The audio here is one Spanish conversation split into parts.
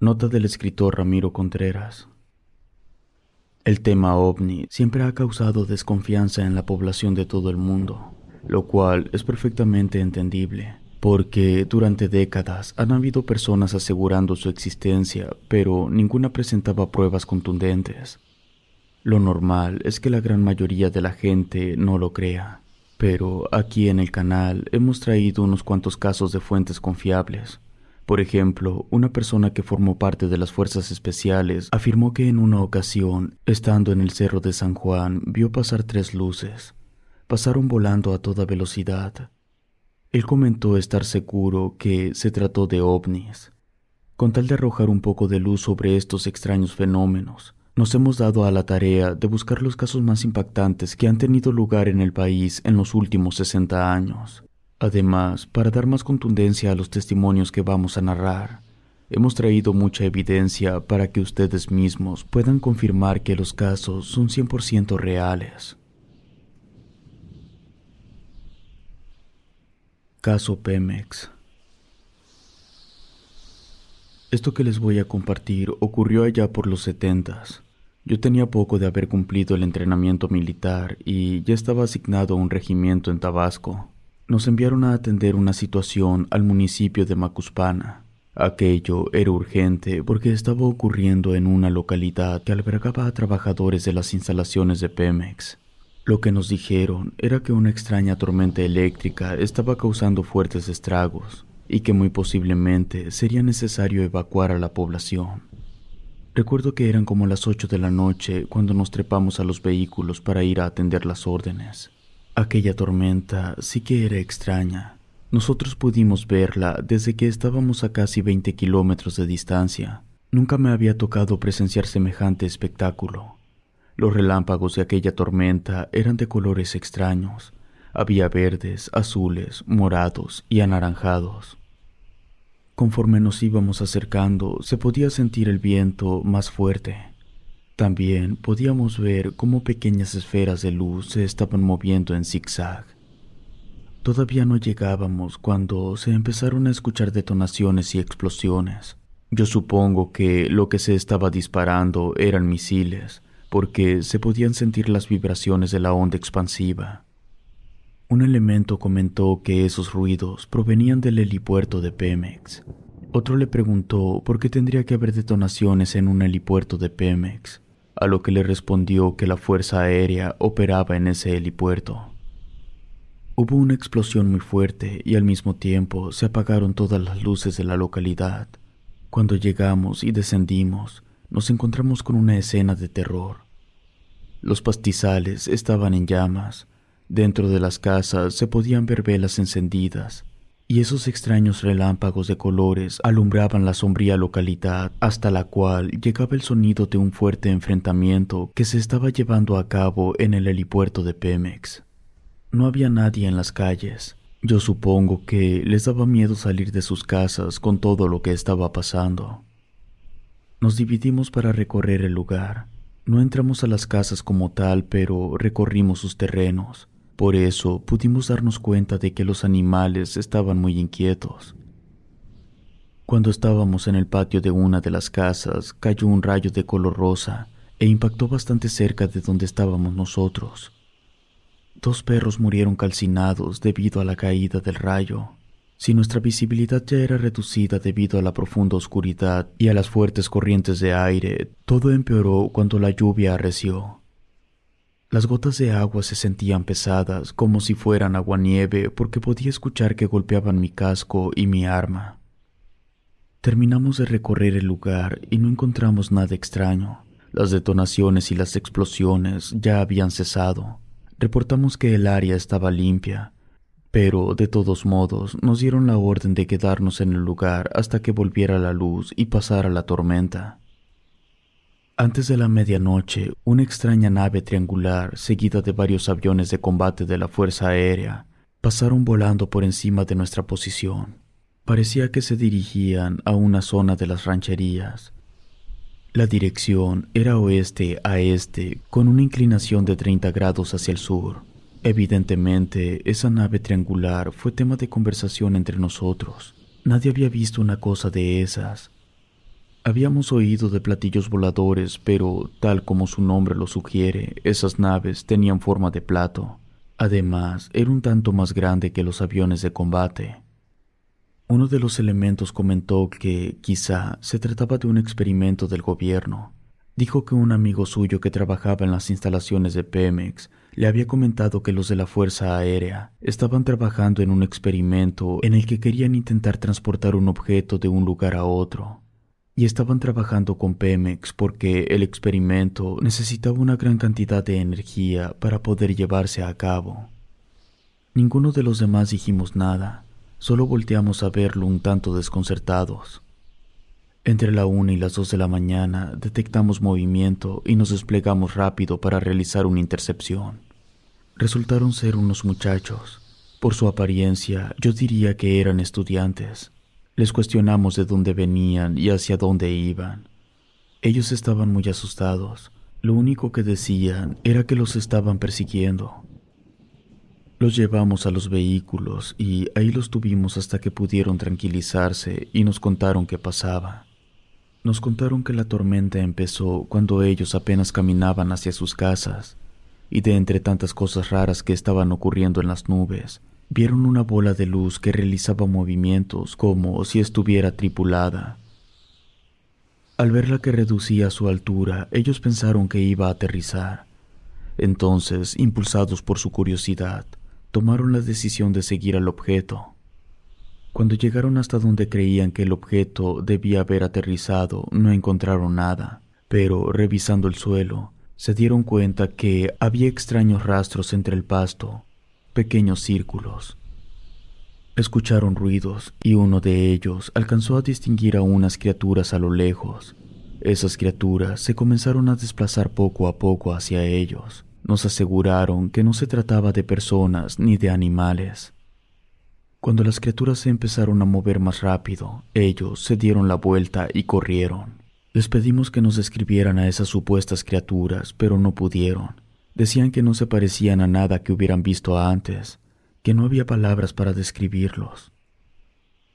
Nota del escritor Ramiro Contreras. El tema ovni siempre ha causado desconfianza en la población de todo el mundo, lo cual es perfectamente entendible, porque durante décadas han habido personas asegurando su existencia, pero ninguna presentaba pruebas contundentes. Lo normal es que la gran mayoría de la gente no lo crea, pero aquí en el canal hemos traído unos cuantos casos de fuentes confiables por ejemplo, una persona que formó parte de las fuerzas especiales afirmó que en una ocasión, estando en el cerro de San Juan, vio pasar tres luces. Pasaron volando a toda velocidad. Él comentó estar seguro que se trató de ovnis. Con tal de arrojar un poco de luz sobre estos extraños fenómenos, nos hemos dado a la tarea de buscar los casos más impactantes que han tenido lugar en el país en los últimos 60 años. Además, para dar más contundencia a los testimonios que vamos a narrar, hemos traído mucha evidencia para que ustedes mismos puedan confirmar que los casos son 100% reales. Caso Pemex Esto que les voy a compartir ocurrió allá por los setentas. Yo tenía poco de haber cumplido el entrenamiento militar y ya estaba asignado a un regimiento en Tabasco nos enviaron a atender una situación al municipio de Macuspana. Aquello era urgente porque estaba ocurriendo en una localidad que albergaba a trabajadores de las instalaciones de Pemex. Lo que nos dijeron era que una extraña tormenta eléctrica estaba causando fuertes estragos y que muy posiblemente sería necesario evacuar a la población. Recuerdo que eran como las ocho de la noche cuando nos trepamos a los vehículos para ir a atender las órdenes. Aquella tormenta sí que era extraña. Nosotros pudimos verla desde que estábamos a casi 20 kilómetros de distancia. Nunca me había tocado presenciar semejante espectáculo. Los relámpagos de aquella tormenta eran de colores extraños. Había verdes, azules, morados y anaranjados. Conforme nos íbamos acercando, se podía sentir el viento más fuerte. También podíamos ver cómo pequeñas esferas de luz se estaban moviendo en zigzag. Todavía no llegábamos cuando se empezaron a escuchar detonaciones y explosiones. Yo supongo que lo que se estaba disparando eran misiles, porque se podían sentir las vibraciones de la onda expansiva. Un elemento comentó que esos ruidos provenían del helipuerto de Pemex. Otro le preguntó por qué tendría que haber detonaciones en un helipuerto de Pemex a lo que le respondió que la Fuerza Aérea operaba en ese helipuerto. Hubo una explosión muy fuerte y al mismo tiempo se apagaron todas las luces de la localidad. Cuando llegamos y descendimos, nos encontramos con una escena de terror. Los pastizales estaban en llamas, dentro de las casas se podían ver velas encendidas, y esos extraños relámpagos de colores alumbraban la sombría localidad hasta la cual llegaba el sonido de un fuerte enfrentamiento que se estaba llevando a cabo en el helipuerto de Pemex. No había nadie en las calles, Yo supongo que les daba miedo salir de sus casas con todo lo que estaba pasando. Nos dividimos para recorrer el lugar. No entramos a las casas como tal, pero recorrimos sus terrenos. Por eso pudimos darnos cuenta de que los animales estaban muy inquietos. Cuando estábamos en el patio de una de las casas, cayó un rayo de color rosa e impactó bastante cerca de donde estábamos nosotros. Dos perros murieron calcinados debido a la caída del rayo. Si nuestra visibilidad ya era reducida debido a la profunda oscuridad y a las fuertes corrientes de aire, todo empeoró cuando la lluvia arreció. Las gotas de agua se sentían pesadas, como si fueran aguanieve, porque podía escuchar que golpeaban mi casco y mi arma. Terminamos de recorrer el lugar y no encontramos nada extraño. Las detonaciones y las explosiones ya habían cesado. Reportamos que el área estaba limpia pero, de todos modos, nos dieron la orden de quedarnos en el lugar hasta que volviera la luz y pasara la tormenta. Antes de la medianoche, una extraña nave triangular, seguida de varios aviones de combate de la Fuerza Aérea, pasaron volando por encima de nuestra posición. Parecía que se dirigían a una zona de las rancherías. La dirección era oeste a este, con una inclinación de 30 grados hacia el sur. Evidentemente, esa nave triangular fue tema de conversación entre nosotros. Nadie había visto una cosa de esas. Habíamos oído de platillos voladores, pero, tal como su nombre lo sugiere, esas naves tenían forma de plato. Además, era un tanto más grande que los aviones de combate. Uno de los elementos comentó que, quizá, se trataba de un experimento del gobierno. Dijo que un amigo suyo que trabajaba en las instalaciones de Pemex le había comentado que los de la Fuerza Aérea estaban trabajando en un experimento en el que querían intentar transportar un objeto de un lugar a otro. Y estaban trabajando con Pemex porque el experimento necesitaba una gran cantidad de energía para poder llevarse a cabo. Ninguno de los demás dijimos nada, solo volteamos a verlo un tanto desconcertados. Entre la una y las dos de la mañana detectamos movimiento y nos desplegamos rápido para realizar una intercepción. Resultaron ser unos muchachos. Por su apariencia, yo diría que eran estudiantes. Les cuestionamos de dónde venían y hacia dónde iban. Ellos estaban muy asustados. Lo único que decían era que los estaban persiguiendo. Los llevamos a los vehículos y ahí los tuvimos hasta que pudieron tranquilizarse y nos contaron qué pasaba. Nos contaron que la tormenta empezó cuando ellos apenas caminaban hacia sus casas y de entre tantas cosas raras que estaban ocurriendo en las nubes, vieron una bola de luz que realizaba movimientos como si estuviera tripulada. Al verla que reducía su altura, ellos pensaron que iba a aterrizar. Entonces, impulsados por su curiosidad, tomaron la decisión de seguir al objeto. Cuando llegaron hasta donde creían que el objeto debía haber aterrizado, no encontraron nada, pero revisando el suelo, se dieron cuenta que había extraños rastros entre el pasto, pequeños círculos. Escucharon ruidos y uno de ellos alcanzó a distinguir a unas criaturas a lo lejos. Esas criaturas se comenzaron a desplazar poco a poco hacia ellos. Nos aseguraron que no se trataba de personas ni de animales. Cuando las criaturas se empezaron a mover más rápido, ellos se dieron la vuelta y corrieron. Les pedimos que nos describieran a esas supuestas criaturas, pero no pudieron. Decían que no se parecían a nada que hubieran visto antes, que no había palabras para describirlos.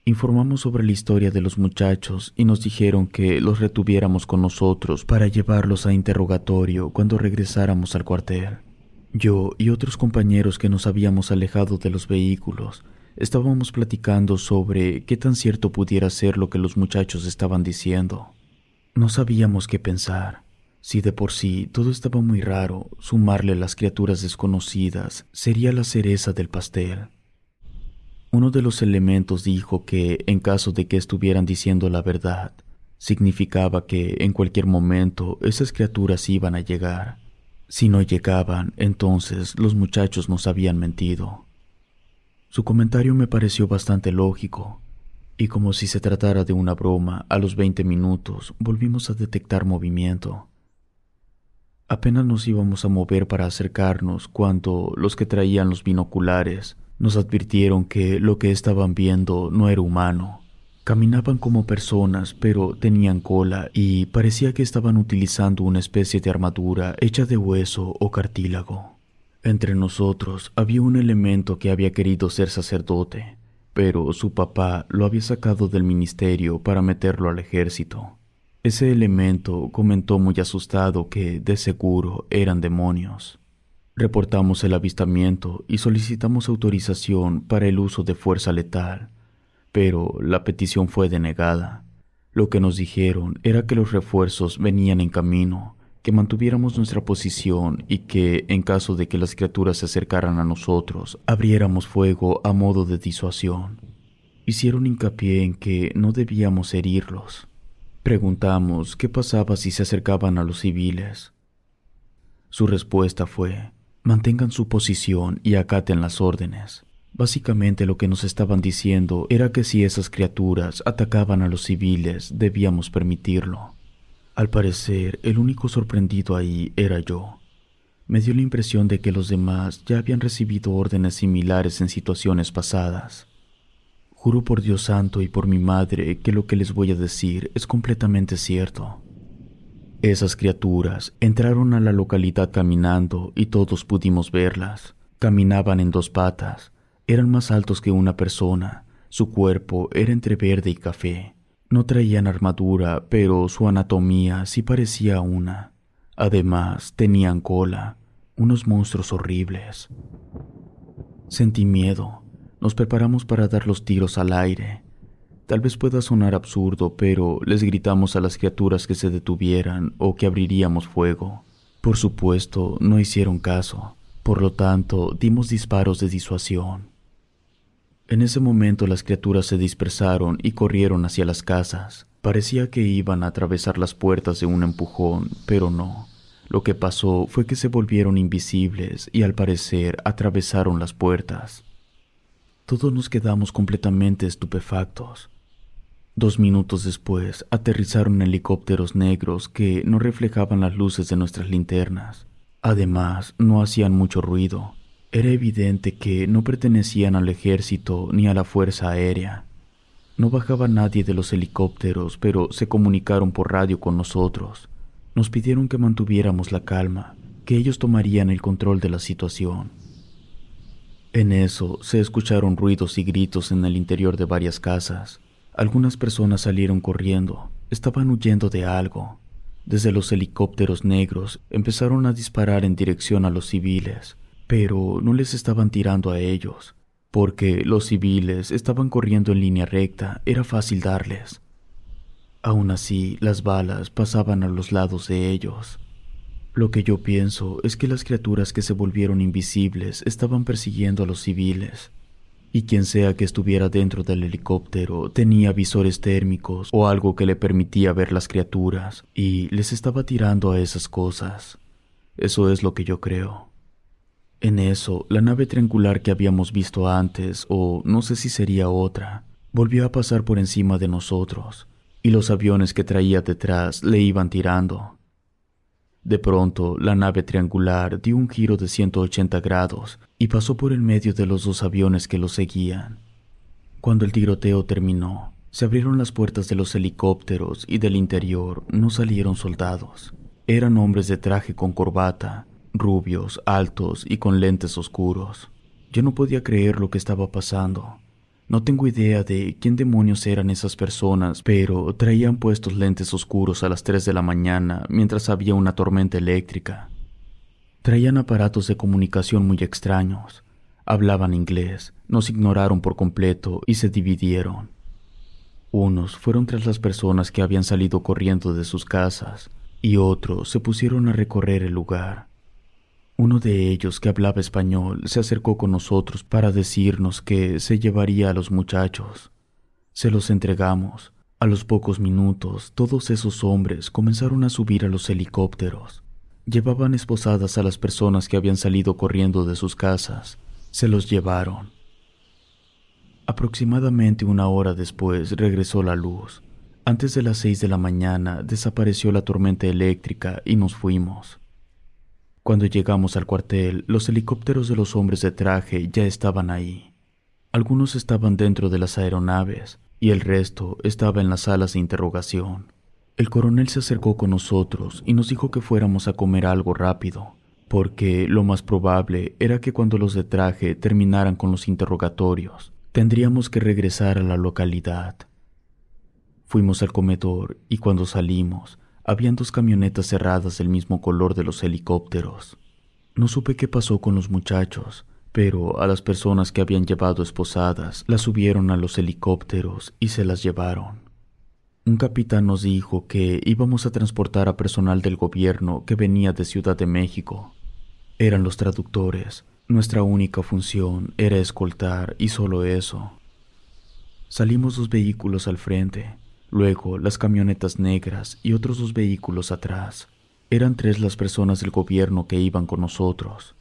Informamos sobre la historia de los muchachos y nos dijeron que los retuviéramos con nosotros para llevarlos a interrogatorio cuando regresáramos al cuartel. Yo y otros compañeros que nos habíamos alejado de los vehículos estábamos platicando sobre qué tan cierto pudiera ser lo que los muchachos estaban diciendo. No sabíamos qué pensar. Si de por sí todo estaba muy raro, sumarle las criaturas desconocidas sería la cereza del pastel. Uno de los elementos dijo que, en caso de que estuvieran diciendo la verdad, significaba que en cualquier momento esas criaturas iban a llegar. Si no llegaban, entonces los muchachos nos habían mentido. Su comentario me pareció bastante lógico, y como si se tratara de una broma, a los veinte minutos volvimos a detectar movimiento. Apenas nos íbamos a mover para acercarnos cuando los que traían los binoculares Nos advirtieron que lo que estaban viendo no era humano. Caminaban como personas, pero tenían cola y parecía que estaban utilizando una especie de armadura hecha de hueso o cartílago. Entre nosotros había un elemento que había querido ser sacerdote, pero su papá lo había sacado del ministerio para meterlo al ejército. Ese elemento comentó muy asustado que, de seguro, eran demonios. Reportamos el avistamiento y solicitamos autorización para el uso de fuerza letal, pero la petición fue denegada. Lo que nos dijeron era que los refuerzos venían en camino, que mantuviéramos nuestra posición y que, en caso de que las criaturas se acercaran a nosotros, abriéramos fuego a modo de disuasión. Hicieron hincapié en que no debíamos herirlos. Preguntamos qué pasaba si se acercaban a los civiles. Su respuesta fue, Mantengan su posición y acaten las órdenes. Básicamente lo que nos estaban diciendo era que si esas criaturas atacaban a los civiles debíamos permitirlo. Al parecer, el único sorprendido ahí era yo. Me dio la impresión de que los demás ya habían recibido órdenes similares en situaciones pasadas. Juro por Dios santo y por mi madre que lo que les voy a decir es completamente cierto. Esas criaturas entraron a la localidad caminando y todos pudimos verlas. Caminaban en dos patas, eran más altos que una persona, su cuerpo era entre verde y café. No traían armadura, pero su anatomía sí parecía una. Además, tenían cola, unos monstruos horribles. Sentí miedo. Nos preparamos para dar los tiros al aire. Tal vez pueda sonar absurdo, pero les gritamos a las criaturas que se detuvieran o que abriríamos fuego. Por supuesto, no hicieron caso. Por lo tanto, dimos disparos de disuasión. En ese momento las criaturas se dispersaron y corrieron hacia las casas. Parecía que iban a atravesar las puertas de un empujón, pero no. Lo que pasó fue que se volvieron invisibles y al parecer atravesaron las puertas. Todos nos quedamos completamente estupefactos. Dos minutos después aterrizaron helicópteros negros que no reflejaban las luces de nuestras linternas. Además, no hacían mucho ruido. Era evidente que no pertenecían al ejército ni a la fuerza aérea. No bajaba nadie de los helicópteros, pero se comunicaron por radio con nosotros. Nos pidieron que mantuviéramos la calma, que ellos tomarían el control de la situación. En eso se escucharon ruidos y gritos en el interior de varias casas. Algunas personas salieron corriendo, estaban huyendo de algo. Desde los helicópteros negros empezaron a disparar en dirección a los civiles, pero no les estaban tirando a ellos, porque los civiles estaban corriendo en línea recta, era fácil darles. Aún así, las balas pasaban a los lados de ellos. Lo que yo pienso es que las criaturas que se volvieron invisibles estaban persiguiendo a los civiles y quien sea que estuviera dentro del helicóptero tenía visores térmicos o algo que le permitía ver las criaturas y les estaba tirando a esas cosas. Eso es lo que yo creo. En eso, la nave triangular que habíamos visto antes, o no sé si sería otra, volvió a pasar por encima de nosotros, y los aviones que traía detrás le iban tirando. De pronto, la nave triangular dio un giro de 180 grados y pasó por el medio de los dos aviones que lo seguían. Cuando el tiroteo terminó, se abrieron las puertas de los helicópteros y del interior no salieron soldados. Eran hombres de traje con corbata, rubios, altos y con lentes oscuros. Yo no podía creer lo que estaba pasando. No tengo idea de quién demonios eran esas personas, pero traían puestos lentes oscuros a las 3 de la mañana mientras había una tormenta eléctrica. Traían aparatos de comunicación muy extraños. Hablaban inglés, nos ignoraron por completo y se dividieron. Unos fueron tras las personas que habían salido corriendo de sus casas y otros se pusieron a recorrer el lugar. Uno de ellos, que hablaba español, se acercó con nosotros para decirnos que se llevaría a los muchachos. Se los entregamos. A los pocos minutos, todos esos hombres comenzaron a subir a los helicópteros. Llevaban esposadas a las personas que habían salido corriendo de sus casas. Se los llevaron. Aproximadamente una hora después regresó la luz. Antes de las seis de la mañana desapareció la tormenta eléctrica y nos fuimos. Cuando llegamos al cuartel, los helicópteros de los hombres de traje ya estaban ahí. Algunos estaban dentro de las aeronaves y el resto estaba en las salas de interrogación. El coronel se acercó con nosotros y nos dijo que fuéramos a comer algo rápido, porque lo más probable era que cuando los de traje terminaran con los interrogatorios, tendríamos que regresar a la localidad. Fuimos al comedor y cuando salimos, habían dos camionetas cerradas del mismo color de los helicópteros. No supe qué pasó con los muchachos, pero a las personas que habían llevado esposadas las subieron a los helicópteros y se las llevaron. Un capitán nos dijo que íbamos a transportar a personal del gobierno que venía de Ciudad de México. Eran los traductores. Nuestra única función era escoltar y solo eso. Salimos dos vehículos al frente, luego las camionetas negras y otros dos vehículos atrás. Eran tres las personas del gobierno que iban con nosotros.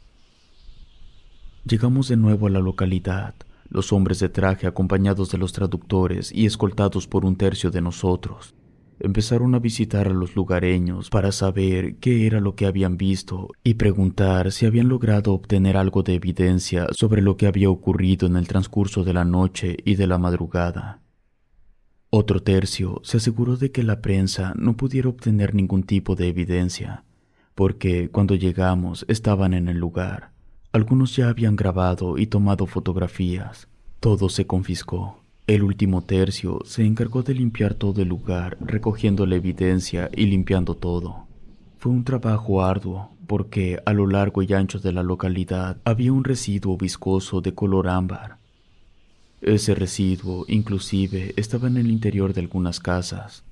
Llegamos de nuevo a la localidad, los hombres de traje acompañados de los traductores y escoltados por un tercio de nosotros. Empezaron a visitar a los lugareños para saber qué era lo que habían visto y preguntar si habían logrado obtener algo de evidencia sobre lo que había ocurrido en el transcurso de la noche y de la madrugada. Otro tercio se aseguró de que la prensa no pudiera obtener ningún tipo de evidencia, porque cuando llegamos estaban en el lugar. Algunos ya habían grabado y tomado fotografías. Todo se confiscó. El último tercio se encargó de limpiar todo el lugar, recogiendo la evidencia y limpiando todo. Fue un trabajo arduo, porque a lo largo y ancho de la localidad había un residuo viscoso de color ámbar. Ese residuo, inclusive, estaba en el interior de algunas casas.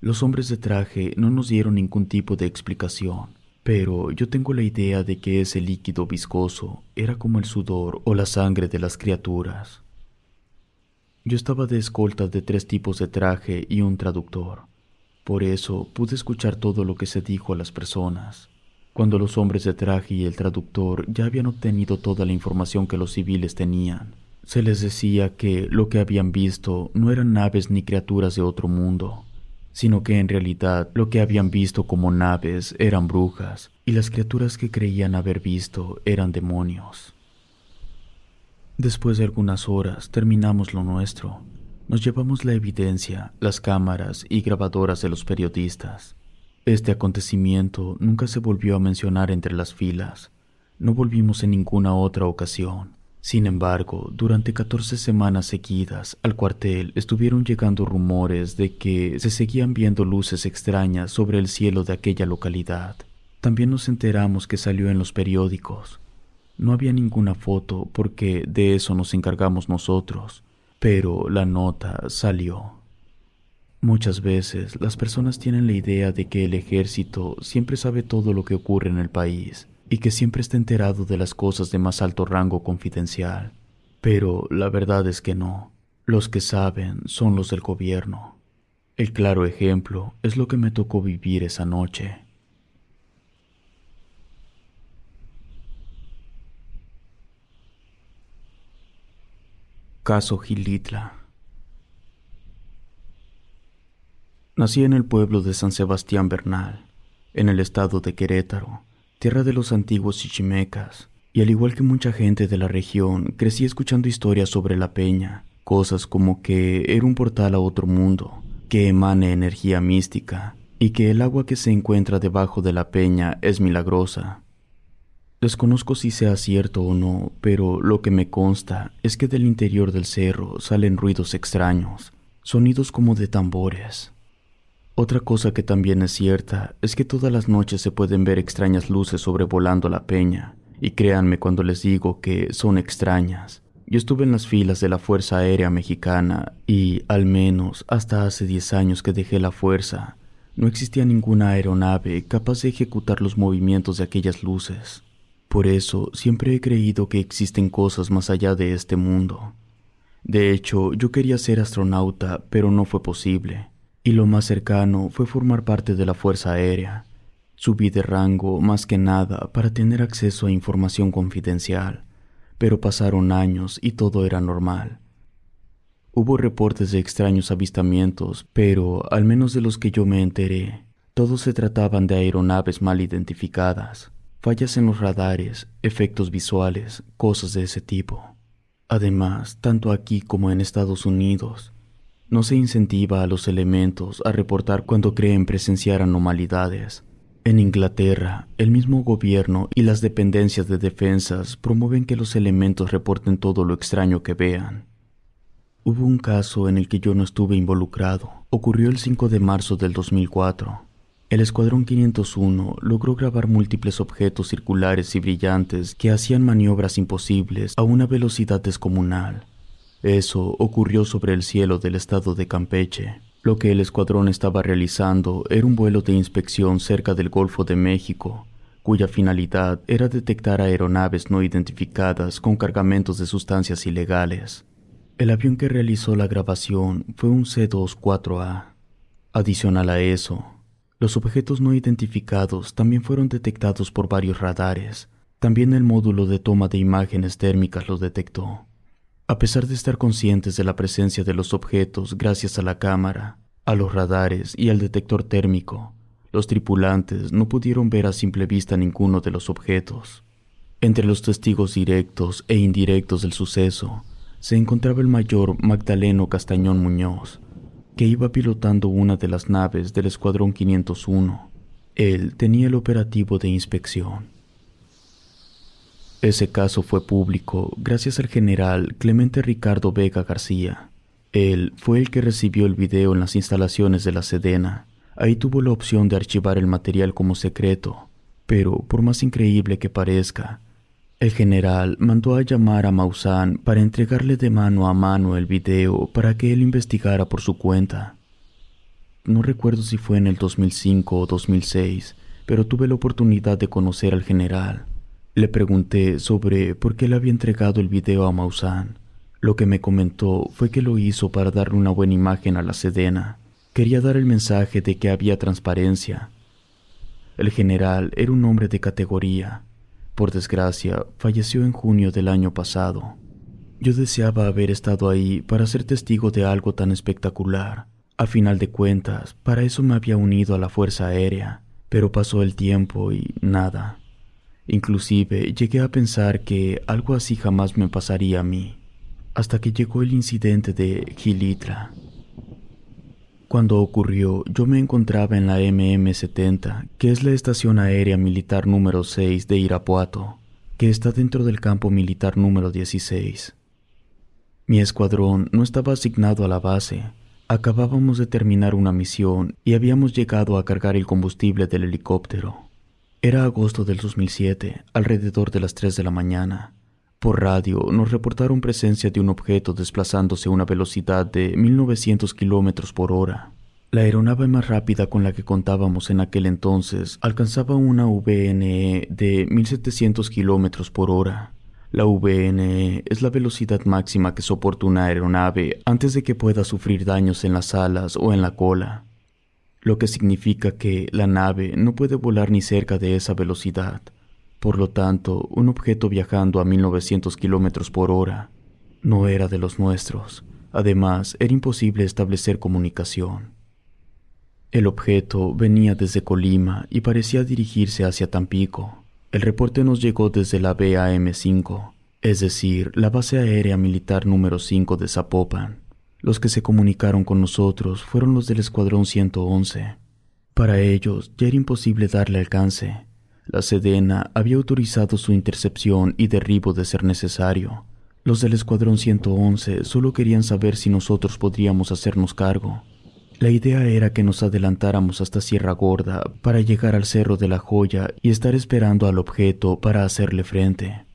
Los hombres de traje no nos dieron ningún tipo de explicación pero yo tengo la idea de que ese líquido viscoso era como el sudor o la sangre de las criaturas. Yo estaba de escolta de tres tipos de traje y un traductor. Por eso pude escuchar todo lo que se dijo a las personas. Cuando los hombres de traje y el traductor ya habían obtenido toda la información que los civiles tenían, se les decía que lo que habían visto no eran naves ni criaturas de otro mundo, sino que en realidad lo que habían visto como naves eran brujas y las criaturas que creían haber visto eran demonios. Después de algunas horas terminamos lo nuestro. Nos llevamos la evidencia, las cámaras y grabadoras de los periodistas. Este acontecimiento nunca se volvió a mencionar entre las filas. No volvimos en ninguna otra ocasión. Sin embargo, durante 14 semanas seguidas al cuartel estuvieron llegando rumores de que se seguían viendo luces extrañas sobre el cielo de aquella localidad. También nos enteramos que salió en los periódicos. No había ninguna foto porque de eso nos encargamos nosotros, pero la nota salió. Muchas veces las personas tienen la idea de que el ejército siempre sabe todo lo que ocurre en el país y que siempre está enterado de las cosas de más alto rango confidencial. Pero la verdad es que no. Los que saben son los del gobierno. El claro ejemplo es lo que me tocó vivir esa noche. Caso Gilitla. Nací en el pueblo de San Sebastián Bernal, en el estado de Querétaro, tierra de los antiguos chichimecas, y al igual que mucha gente de la región, crecí escuchando historias sobre la peña, cosas como que era un portal a otro mundo, que emane energía mística, y que el agua que se encuentra debajo de la peña es milagrosa. Desconozco si sea cierto o no, pero lo que me consta es que del interior del cerro salen ruidos extraños, sonidos como de tambores, otra cosa que también es cierta es que todas las noches se pueden ver extrañas luces sobrevolando la peña, y créanme cuando les digo que son extrañas. Yo estuve en las filas de la Fuerza Aérea Mexicana y, al menos hasta hace 10 años que dejé la Fuerza, no existía ninguna aeronave capaz de ejecutar los movimientos de aquellas luces. Por eso siempre he creído que existen cosas más allá de este mundo. De hecho, yo quería ser astronauta, pero no fue posible y lo más cercano fue formar parte de la Fuerza Aérea. Subí de rango más que nada para tener acceso a información confidencial, pero pasaron años y todo era normal. Hubo reportes de extraños avistamientos, pero al menos de los que yo me enteré, todos se trataban de aeronaves mal identificadas, fallas en los radares, efectos visuales, cosas de ese tipo. Además, tanto aquí como en Estados Unidos, no se incentiva a los elementos a reportar cuando creen presenciar anomalidades. En Inglaterra, el mismo gobierno y las dependencias de defensas promueven que los elementos reporten todo lo extraño que vean. Hubo un caso en el que yo no estuve involucrado. Ocurrió el 5 de marzo del 2004. El Escuadrón 501 logró grabar múltiples objetos circulares y brillantes que hacían maniobras imposibles a una velocidad descomunal. Eso ocurrió sobre el cielo del estado de Campeche. Lo que el escuadrón estaba realizando era un vuelo de inspección cerca del Golfo de México, cuya finalidad era detectar aeronaves no identificadas con cargamentos de sustancias ilegales. El avión que realizó la grabación fue un C-24A. Adicional a eso, los objetos no identificados también fueron detectados por varios radares. También el módulo de toma de imágenes térmicas lo detectó. A pesar de estar conscientes de la presencia de los objetos gracias a la cámara, a los radares y al detector térmico, los tripulantes no pudieron ver a simple vista ninguno de los objetos. Entre los testigos directos e indirectos del suceso se encontraba el mayor Magdaleno Castañón Muñoz, que iba pilotando una de las naves del Escuadrón 501. Él tenía el operativo de inspección. Ese caso fue público gracias al general Clemente Ricardo Vega García. Él fue el que recibió el video en las instalaciones de la Sedena. Ahí tuvo la opción de archivar el material como secreto, pero por más increíble que parezca, el general mandó a llamar a Maussan para entregarle de mano a mano el video para que él investigara por su cuenta. No recuerdo si fue en el 2005 o 2006, pero tuve la oportunidad de conocer al general. Le pregunté sobre por qué le había entregado el video a Maussan. Lo que me comentó fue que lo hizo para darle una buena imagen a la Sedena. Quería dar el mensaje de que había transparencia. El general era un hombre de categoría. Por desgracia, falleció en junio del año pasado. Yo deseaba haber estado ahí para ser testigo de algo tan espectacular. A final de cuentas, para eso me había unido a la Fuerza Aérea, pero pasó el tiempo y nada. Inclusive llegué a pensar que algo así jamás me pasaría a mí, hasta que llegó el incidente de Gilitra. Cuando ocurrió, yo me encontraba en la MM-70, que es la estación aérea militar número 6 de Irapuato, que está dentro del campo militar número 16. Mi escuadrón no estaba asignado a la base. Acabábamos de terminar una misión y habíamos llegado a cargar el combustible del helicóptero. Era agosto del 2007, alrededor de las 3 de la mañana. Por radio nos reportaron presencia de un objeto desplazándose a una velocidad de 1900 kilómetros por hora. La aeronave más rápida con la que contábamos en aquel entonces alcanzaba una VNE de 1700 kilómetros por hora. La VNE es la velocidad máxima que soporta una aeronave antes de que pueda sufrir daños en las alas o en la cola lo que significa que la nave no puede volar ni cerca de esa velocidad. Por lo tanto, un objeto viajando a 1900 kilómetros por hora no era de los nuestros. Además, era imposible establecer comunicación. El objeto venía desde Colima y parecía dirigirse hacia Tampico. El reporte nos llegó desde la BAM-5, es decir, la base aérea militar número 5 de Zapopan. Los que se comunicaron con nosotros fueron los del Escuadrón 111. Para ellos ya era imposible darle alcance. La Sedena había autorizado su intercepción y derribo de ser necesario. Los del Escuadrón 111 solo querían saber si nosotros podríamos hacernos cargo. La idea era que nos adelantáramos hasta Sierra Gorda para llegar al Cerro de la Joya y estar esperando al objeto para hacerle frente.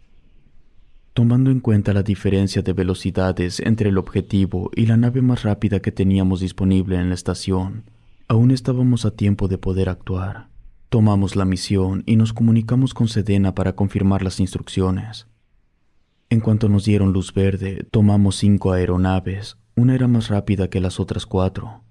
Tomando en cuenta la diferencia de velocidades entre el objetivo y la nave más rápida que teníamos disponible en la estación, aún estábamos a tiempo de poder actuar. Tomamos la misión y nos comunicamos con Sedena para confirmar las instrucciones. En cuanto nos dieron luz verde, tomamos cinco aeronaves, una era más rápida que las otras cuatro.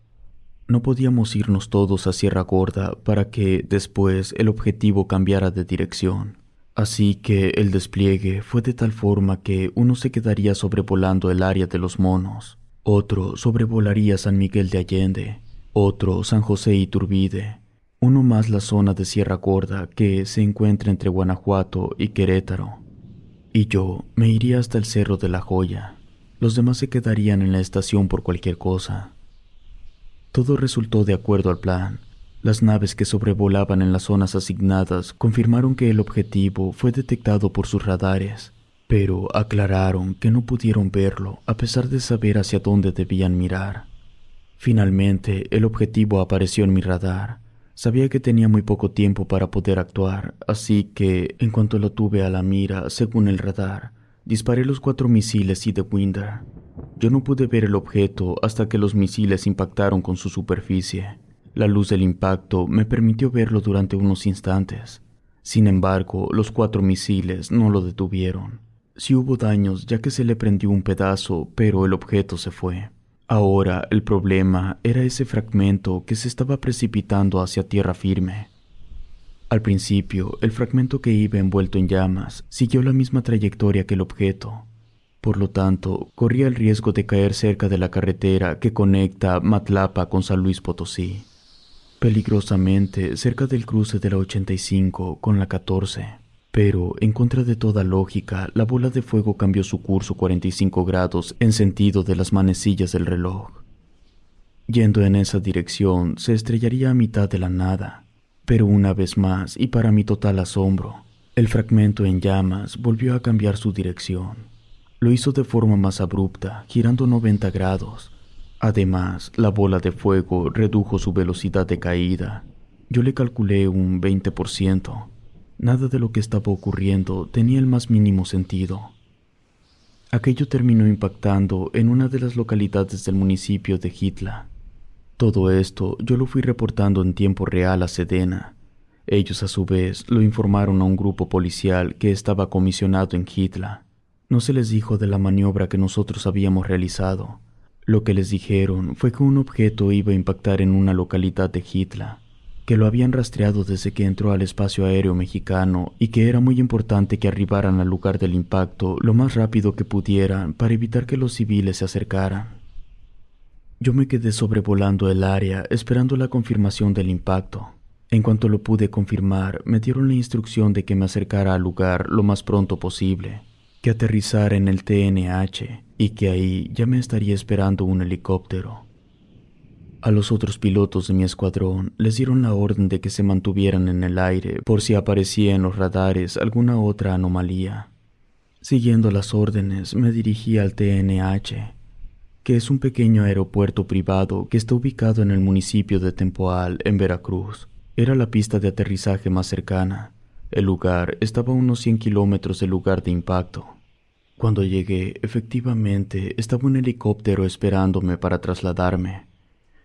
No podíamos irnos todos a Sierra Gorda para que después el objetivo cambiara de dirección. Así que el despliegue fue de tal forma que uno se quedaría sobrevolando el área de los monos, otro sobrevolaría San Miguel de Allende, otro San José y Turbide, uno más la zona de Sierra Gorda que se encuentra entre Guanajuato y Querétaro. y yo me iría hasta el Cerro de la Joya. Los demás se quedarían en la estación por cualquier cosa. Todo resultó de acuerdo al plan. Las naves que sobrevolaban en las zonas asignadas confirmaron que el objetivo fue detectado por sus radares, pero aclararon que no pudieron verlo a pesar de saber hacia dónde debían mirar. Finalmente, el objetivo apareció en mi radar. Sabía que tenía muy poco tiempo para poder actuar, así que, en cuanto lo tuve a la mira, según el radar, disparé los cuatro misiles y de Winder. Yo no pude ver el objeto hasta que los misiles impactaron con su superficie. La luz del impacto me permitió verlo durante unos instantes. Sin embargo, los cuatro misiles no lo detuvieron. Sí hubo daños ya que se le prendió un pedazo, pero el objeto se fue. Ahora el problema era ese fragmento que se estaba precipitando hacia tierra firme. Al principio, el fragmento que iba envuelto en llamas siguió la misma trayectoria que el objeto. Por lo tanto, corría el riesgo de caer cerca de la carretera que conecta Matlapa con San Luis Potosí, peligrosamente cerca del cruce de la 85 con la 14. Pero, en contra de toda lógica, la bola de fuego cambió su curso 45 grados en sentido de las manecillas del reloj. Yendo en esa dirección, se estrellaría a mitad de la nada. Pero una vez más, y para mi total asombro, el fragmento en llamas volvió a cambiar su dirección. Lo hizo de forma más abrupta, girando 90 grados. Además, la bola de fuego redujo su velocidad de caída. Yo le calculé un 20%. Nada de lo que estaba ocurriendo tenía el más mínimo sentido. Aquello terminó impactando en una de las localidades del municipio de Hitla. Todo esto yo lo fui reportando en tiempo real a Sedena. Ellos a su vez lo informaron a un grupo policial que estaba comisionado en Hitla. No se les dijo de la maniobra que nosotros habíamos realizado. Lo que les dijeron fue que un objeto iba a impactar en una localidad de Hitla, que lo habían rastreado desde que entró al espacio aéreo mexicano y que era muy importante que arribaran al lugar del impacto lo más rápido que pudieran para evitar que los civiles se acercaran. Yo me quedé sobrevolando el área esperando la confirmación del impacto. En cuanto lo pude confirmar, me dieron la instrucción de que me acercara al lugar lo más pronto posible que aterrizara en el TNH y que ahí ya me estaría esperando un helicóptero. A los otros pilotos de mi escuadrón les dieron la orden de que se mantuvieran en el aire por si aparecía en los radares alguna otra anomalía. Siguiendo las órdenes me dirigí al TNH, que es un pequeño aeropuerto privado que está ubicado en el municipio de Tempoal, en Veracruz. Era la pista de aterrizaje más cercana el lugar estaba a unos 100 kilómetros del lugar de impacto. Cuando llegué, efectivamente, estaba un helicóptero esperándome para trasladarme.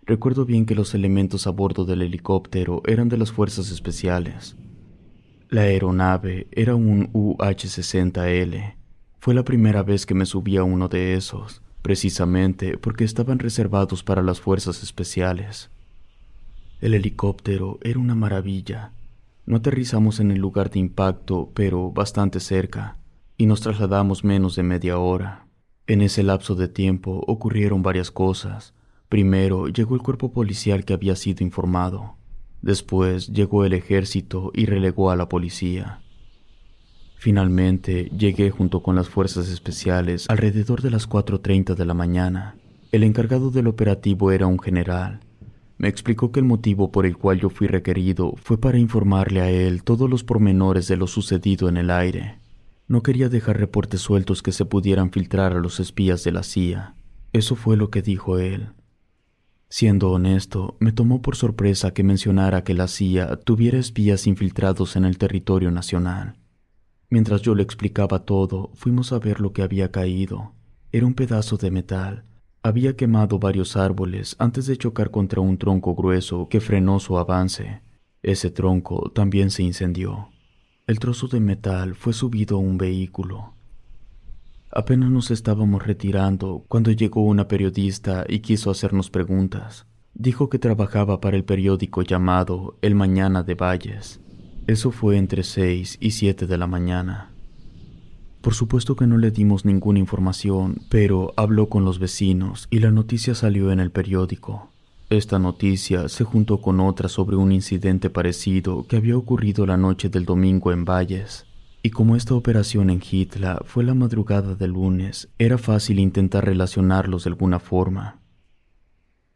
Recuerdo bien que los elementos a bordo del helicóptero eran de las fuerzas especiales. La aeronave era un UH-60L. Fue la primera vez que me subí a uno de esos, precisamente porque estaban reservados para las fuerzas especiales. El helicóptero era una maravilla no aterrizamos en el lugar de impacto, pero bastante cerca, y nos trasladamos menos de media hora. En ese lapso de tiempo ocurrieron varias cosas. Primero llegó el cuerpo policial que había sido informado. Después llegó el ejército y relegó a la policía. Finalmente llegué junto con las fuerzas especiales alrededor de las 4.30 de la mañana. El encargado del operativo era un general, me explicó que el motivo por el cual yo fui requerido fue para informarle a él todos los pormenores de lo sucedido en el aire. No quería dejar reportes sueltos que se pudieran filtrar a los espías de la CIA. Eso fue lo que dijo él. Siendo honesto, me tomó por sorpresa que mencionara que la CIA tuviera espías infiltrados en el territorio nacional. Mientras yo le explicaba todo, fuimos a ver lo que había caído. Era un pedazo de metal, había quemado varios árboles antes de chocar contra un tronco grueso que frenó su avance. Ese tronco también se incendió. El trozo de metal fue subido a un vehículo. Apenas nos estábamos retirando cuando llegó una periodista y quiso hacernos preguntas. Dijo que trabajaba para el periódico llamado El Mañana de Valles. Eso fue entre seis y siete de la mañana. Por supuesto que no le dimos ninguna información, pero habló con los vecinos y la noticia salió en el periódico. Esta noticia se juntó con otra sobre un incidente parecido que había ocurrido la noche del domingo en Valles, Y como esta operación en Hitler fue la madrugada del lunes, era fácil intentar relacionarlos de alguna forma.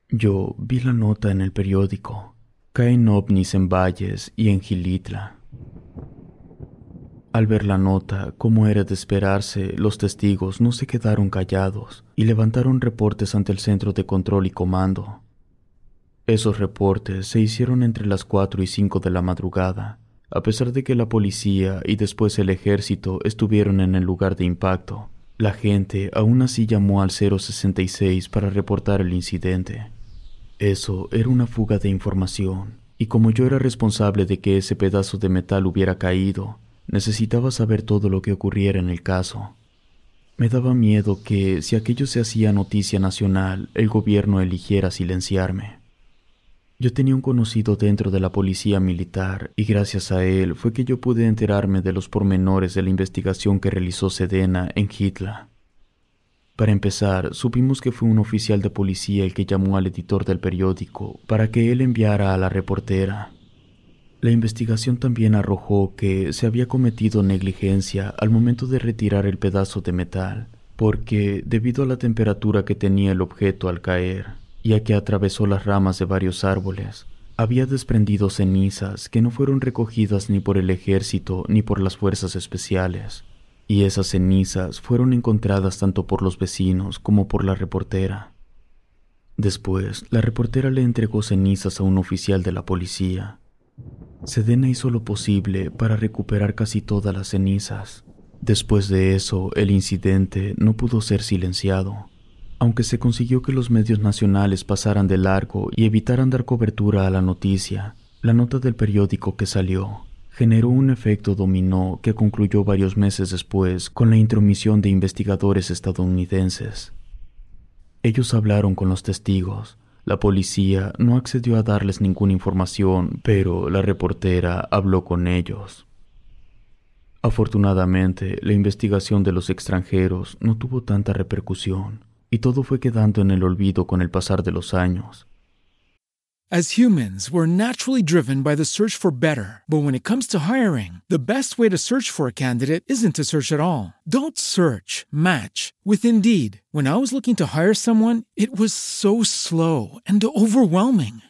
Yo vi la nota en el periódico. Caen ovnis en valles y en Gilitla. Al ver la nota, como era de esperarse, los testigos no se quedaron callados y levantaron reportes ante el Centro de Control y Comando. Esos reportes se hicieron entre las 4 y 5 de la madrugada, a pesar de que la policía y después el ejército estuvieron en el lugar de impacto. La gente aún así llamó al 066 para reportar el incidente. Eso era una fuga de información, y como yo era responsable de que ese pedazo de metal hubiera caído, necesitaba saber todo lo que ocurriera en el caso. Me daba miedo que, si aquello se hacía noticia nacional, el gobierno eligiera silenciarme. Yo tenía un conocido dentro de la policía militar y gracias a él fue que yo pude enterarme de los pormenores de la investigación que realizó Sedena en Hitler. Para empezar, supimos que fue un oficial de policía el que llamó al editor del periódico para que él enviara a la reportera. La investigación también arrojó que se había cometido negligencia al momento de retirar el pedazo de metal, porque, debido a la temperatura que tenía el objeto al caer, y a que atravesó las ramas de varios árboles, había desprendido cenizas que no fueron recogidas ni por el ejército ni por las fuerzas especiales y esas cenizas fueron encontradas tanto por los vecinos como por la reportera. Después, la reportera le entregó cenizas a un oficial de la policía. Sedena hizo lo posible para recuperar casi todas las cenizas. Después de eso, el incidente no pudo ser silenciado. Aunque se consiguió que los medios nacionales pasaran de largo y evitaran dar cobertura a la noticia, la nota del periódico que salió generó un efecto dominó que concluyó varios meses después con la intromisión de investigadores estadounidenses. Ellos hablaron con los testigos. La policía no accedió a darles ninguna información, pero la reportera habló con ellos. Afortunadamente, la investigación de los extranjeros no tuvo tanta repercusión, y todo fue quedando en el olvido con el pasar de los años. As humans, we're naturally driven by the search for better. But when it comes to hiring, the best way to search for a candidate isn't to search at all. Don't search, match with Indeed. When I was looking to hire someone, it was so slow and overwhelming.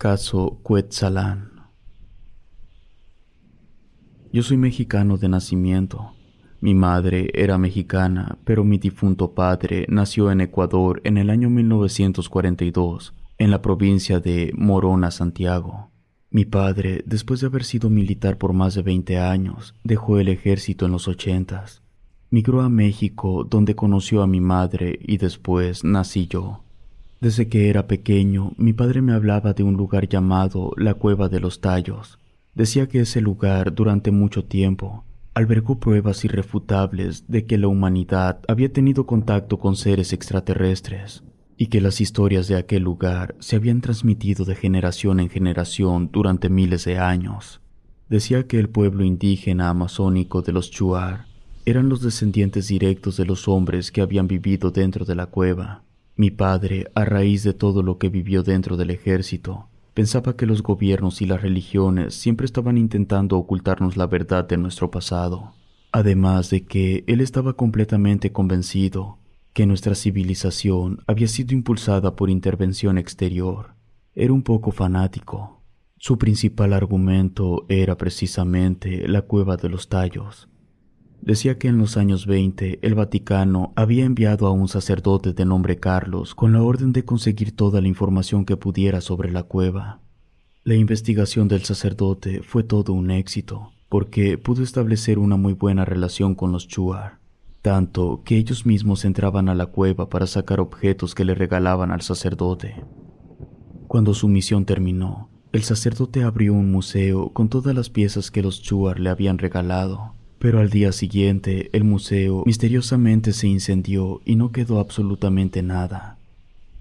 Caso Cuetzalán. Yo soy mexicano de nacimiento. Mi madre era mexicana, pero mi difunto padre nació en Ecuador en el año 1942 en la provincia de Morona, Santiago. Mi padre, después de haber sido militar por más de 20 años, dejó el ejército en los ochentas. Migró a México, donde conoció a mi madre y después nací yo. Desde que era pequeño, mi padre me hablaba de un lugar llamado la Cueva de los Tallos. Decía que ese lugar, durante mucho tiempo, albergó pruebas irrefutables de que la humanidad había tenido contacto con seres extraterrestres y que las historias de aquel lugar se habían transmitido de generación en generación durante miles de años. Decía que el pueblo indígena amazónico de los Chuar eran los descendientes directos de los hombres que habían vivido dentro de la cueva. Mi padre, a raíz de todo lo que vivió dentro del ejército, pensaba que los gobiernos y las religiones siempre estaban intentando ocultarnos la verdad de nuestro pasado. Además de que él estaba completamente convencido que nuestra civilización había sido impulsada por intervención exterior. Era un poco fanático. Su principal argumento era precisamente la cueva de los tallos. Decía que en los años 20 el Vaticano había enviado a un sacerdote de nombre Carlos con la orden de conseguir toda la información que pudiera sobre la cueva. La investigación del sacerdote fue todo un éxito, porque pudo establecer una muy buena relación con los Chuar, tanto que ellos mismos entraban a la cueva para sacar objetos que le regalaban al sacerdote. Cuando su misión terminó, el sacerdote abrió un museo con todas las piezas que los Chuar le habían regalado, pero al día siguiente el museo misteriosamente se incendió y no quedó absolutamente nada.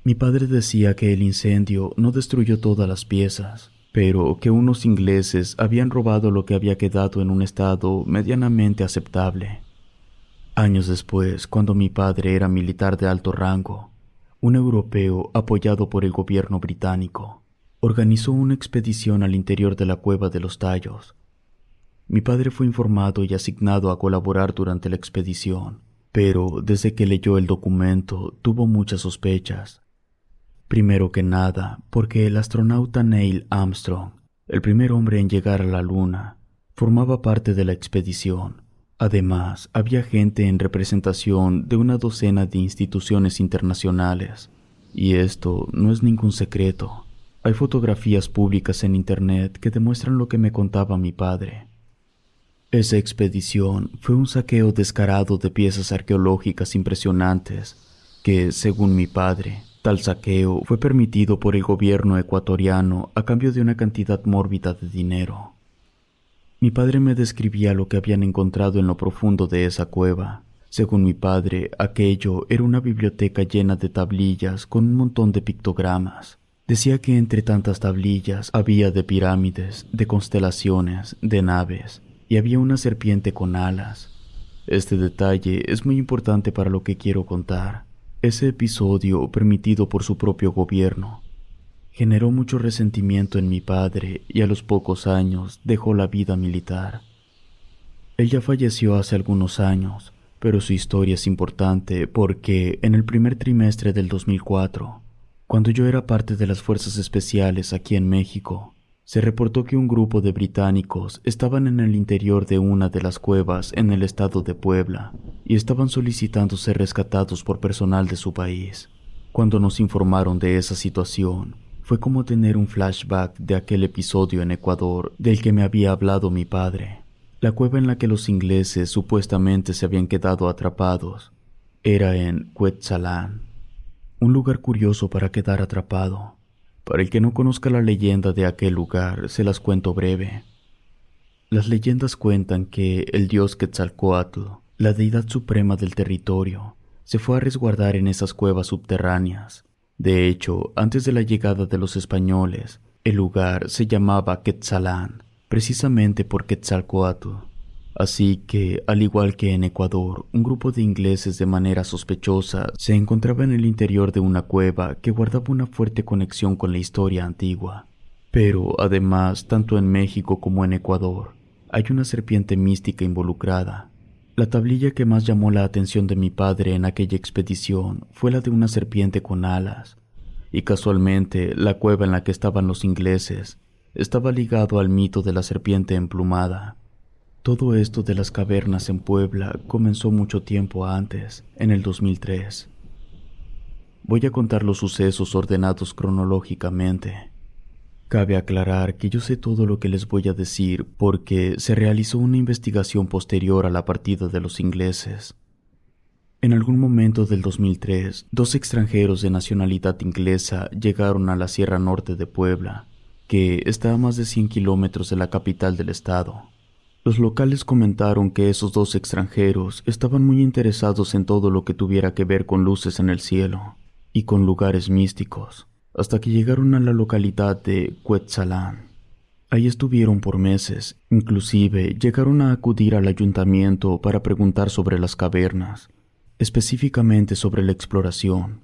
Mi padre decía que el incendio no destruyó todas las piezas, pero que unos ingleses habían robado lo que había quedado en un estado medianamente aceptable. Años después, cuando mi padre era militar de alto rango, un europeo apoyado por el gobierno británico organizó una expedición al interior de la cueva de los tallos. Mi padre fue informado y asignado a colaborar durante la expedición, pero desde que leyó el documento tuvo muchas sospechas. Primero que nada, porque el astronauta Neil Armstrong, el primer hombre en llegar a la Luna, formaba parte de la expedición. Además, había gente en representación de una docena de instituciones internacionales. Y esto no es ningún secreto. Hay fotografías públicas en Internet que demuestran lo que me contaba mi padre. Esa expedición fue un saqueo descarado de piezas arqueológicas impresionantes que, según mi padre, tal saqueo fue permitido por el gobierno ecuatoriano a cambio de una cantidad mórbida de dinero. Mi padre me describía lo que habían encontrado en lo profundo de esa cueva. Según mi padre, aquello era una biblioteca llena de tablillas con un montón de pictogramas. Decía que entre tantas tablillas había de pirámides, de constelaciones, de naves, y había una serpiente con alas. Este detalle es muy importante para lo que quiero contar. Ese episodio, permitido por su propio gobierno, generó mucho resentimiento en mi padre y a los pocos años dejó la vida militar. Ella falleció hace algunos años, pero su historia es importante porque en el primer trimestre del 2004, cuando yo era parte de las fuerzas especiales aquí en México, se reportó que un grupo de británicos estaban en el interior de una de las cuevas en el estado de Puebla y estaban solicitando ser rescatados por personal de su país. Cuando nos informaron de esa situación, fue como tener un flashback de aquel episodio en Ecuador del que me había hablado mi padre. La cueva en la que los ingleses supuestamente se habían quedado atrapados era en Quetzalán, un lugar curioso para quedar atrapado. Para el que no conozca la leyenda de aquel lugar, se las cuento breve. Las leyendas cuentan que el dios Quetzalcoatl, la deidad suprema del territorio, se fue a resguardar en esas cuevas subterráneas. De hecho, antes de la llegada de los españoles, el lugar se llamaba Quetzalán, precisamente por Quetzalcoatl. Así que, al igual que en Ecuador, un grupo de ingleses de manera sospechosa se encontraba en el interior de una cueva que guardaba una fuerte conexión con la historia antigua. Pero, además, tanto en México como en Ecuador, hay una serpiente mística involucrada. La tablilla que más llamó la atención de mi padre en aquella expedición fue la de una serpiente con alas, y casualmente la cueva en la que estaban los ingleses estaba ligado al mito de la serpiente emplumada. Todo esto de las cavernas en Puebla comenzó mucho tiempo antes, en el 2003. Voy a contar los sucesos ordenados cronológicamente. Cabe aclarar que yo sé todo lo que les voy a decir porque se realizó una investigación posterior a la partida de los ingleses. En algún momento del 2003, dos extranjeros de nacionalidad inglesa llegaron a la Sierra Norte de Puebla, que está a más de 100 kilómetros de la capital del estado. Los locales comentaron que esos dos extranjeros estaban muy interesados en todo lo que tuviera que ver con luces en el cielo y con lugares místicos, hasta que llegaron a la localidad de Quetzalán. Ahí estuvieron por meses, inclusive llegaron a acudir al ayuntamiento para preguntar sobre las cavernas, específicamente sobre la exploración.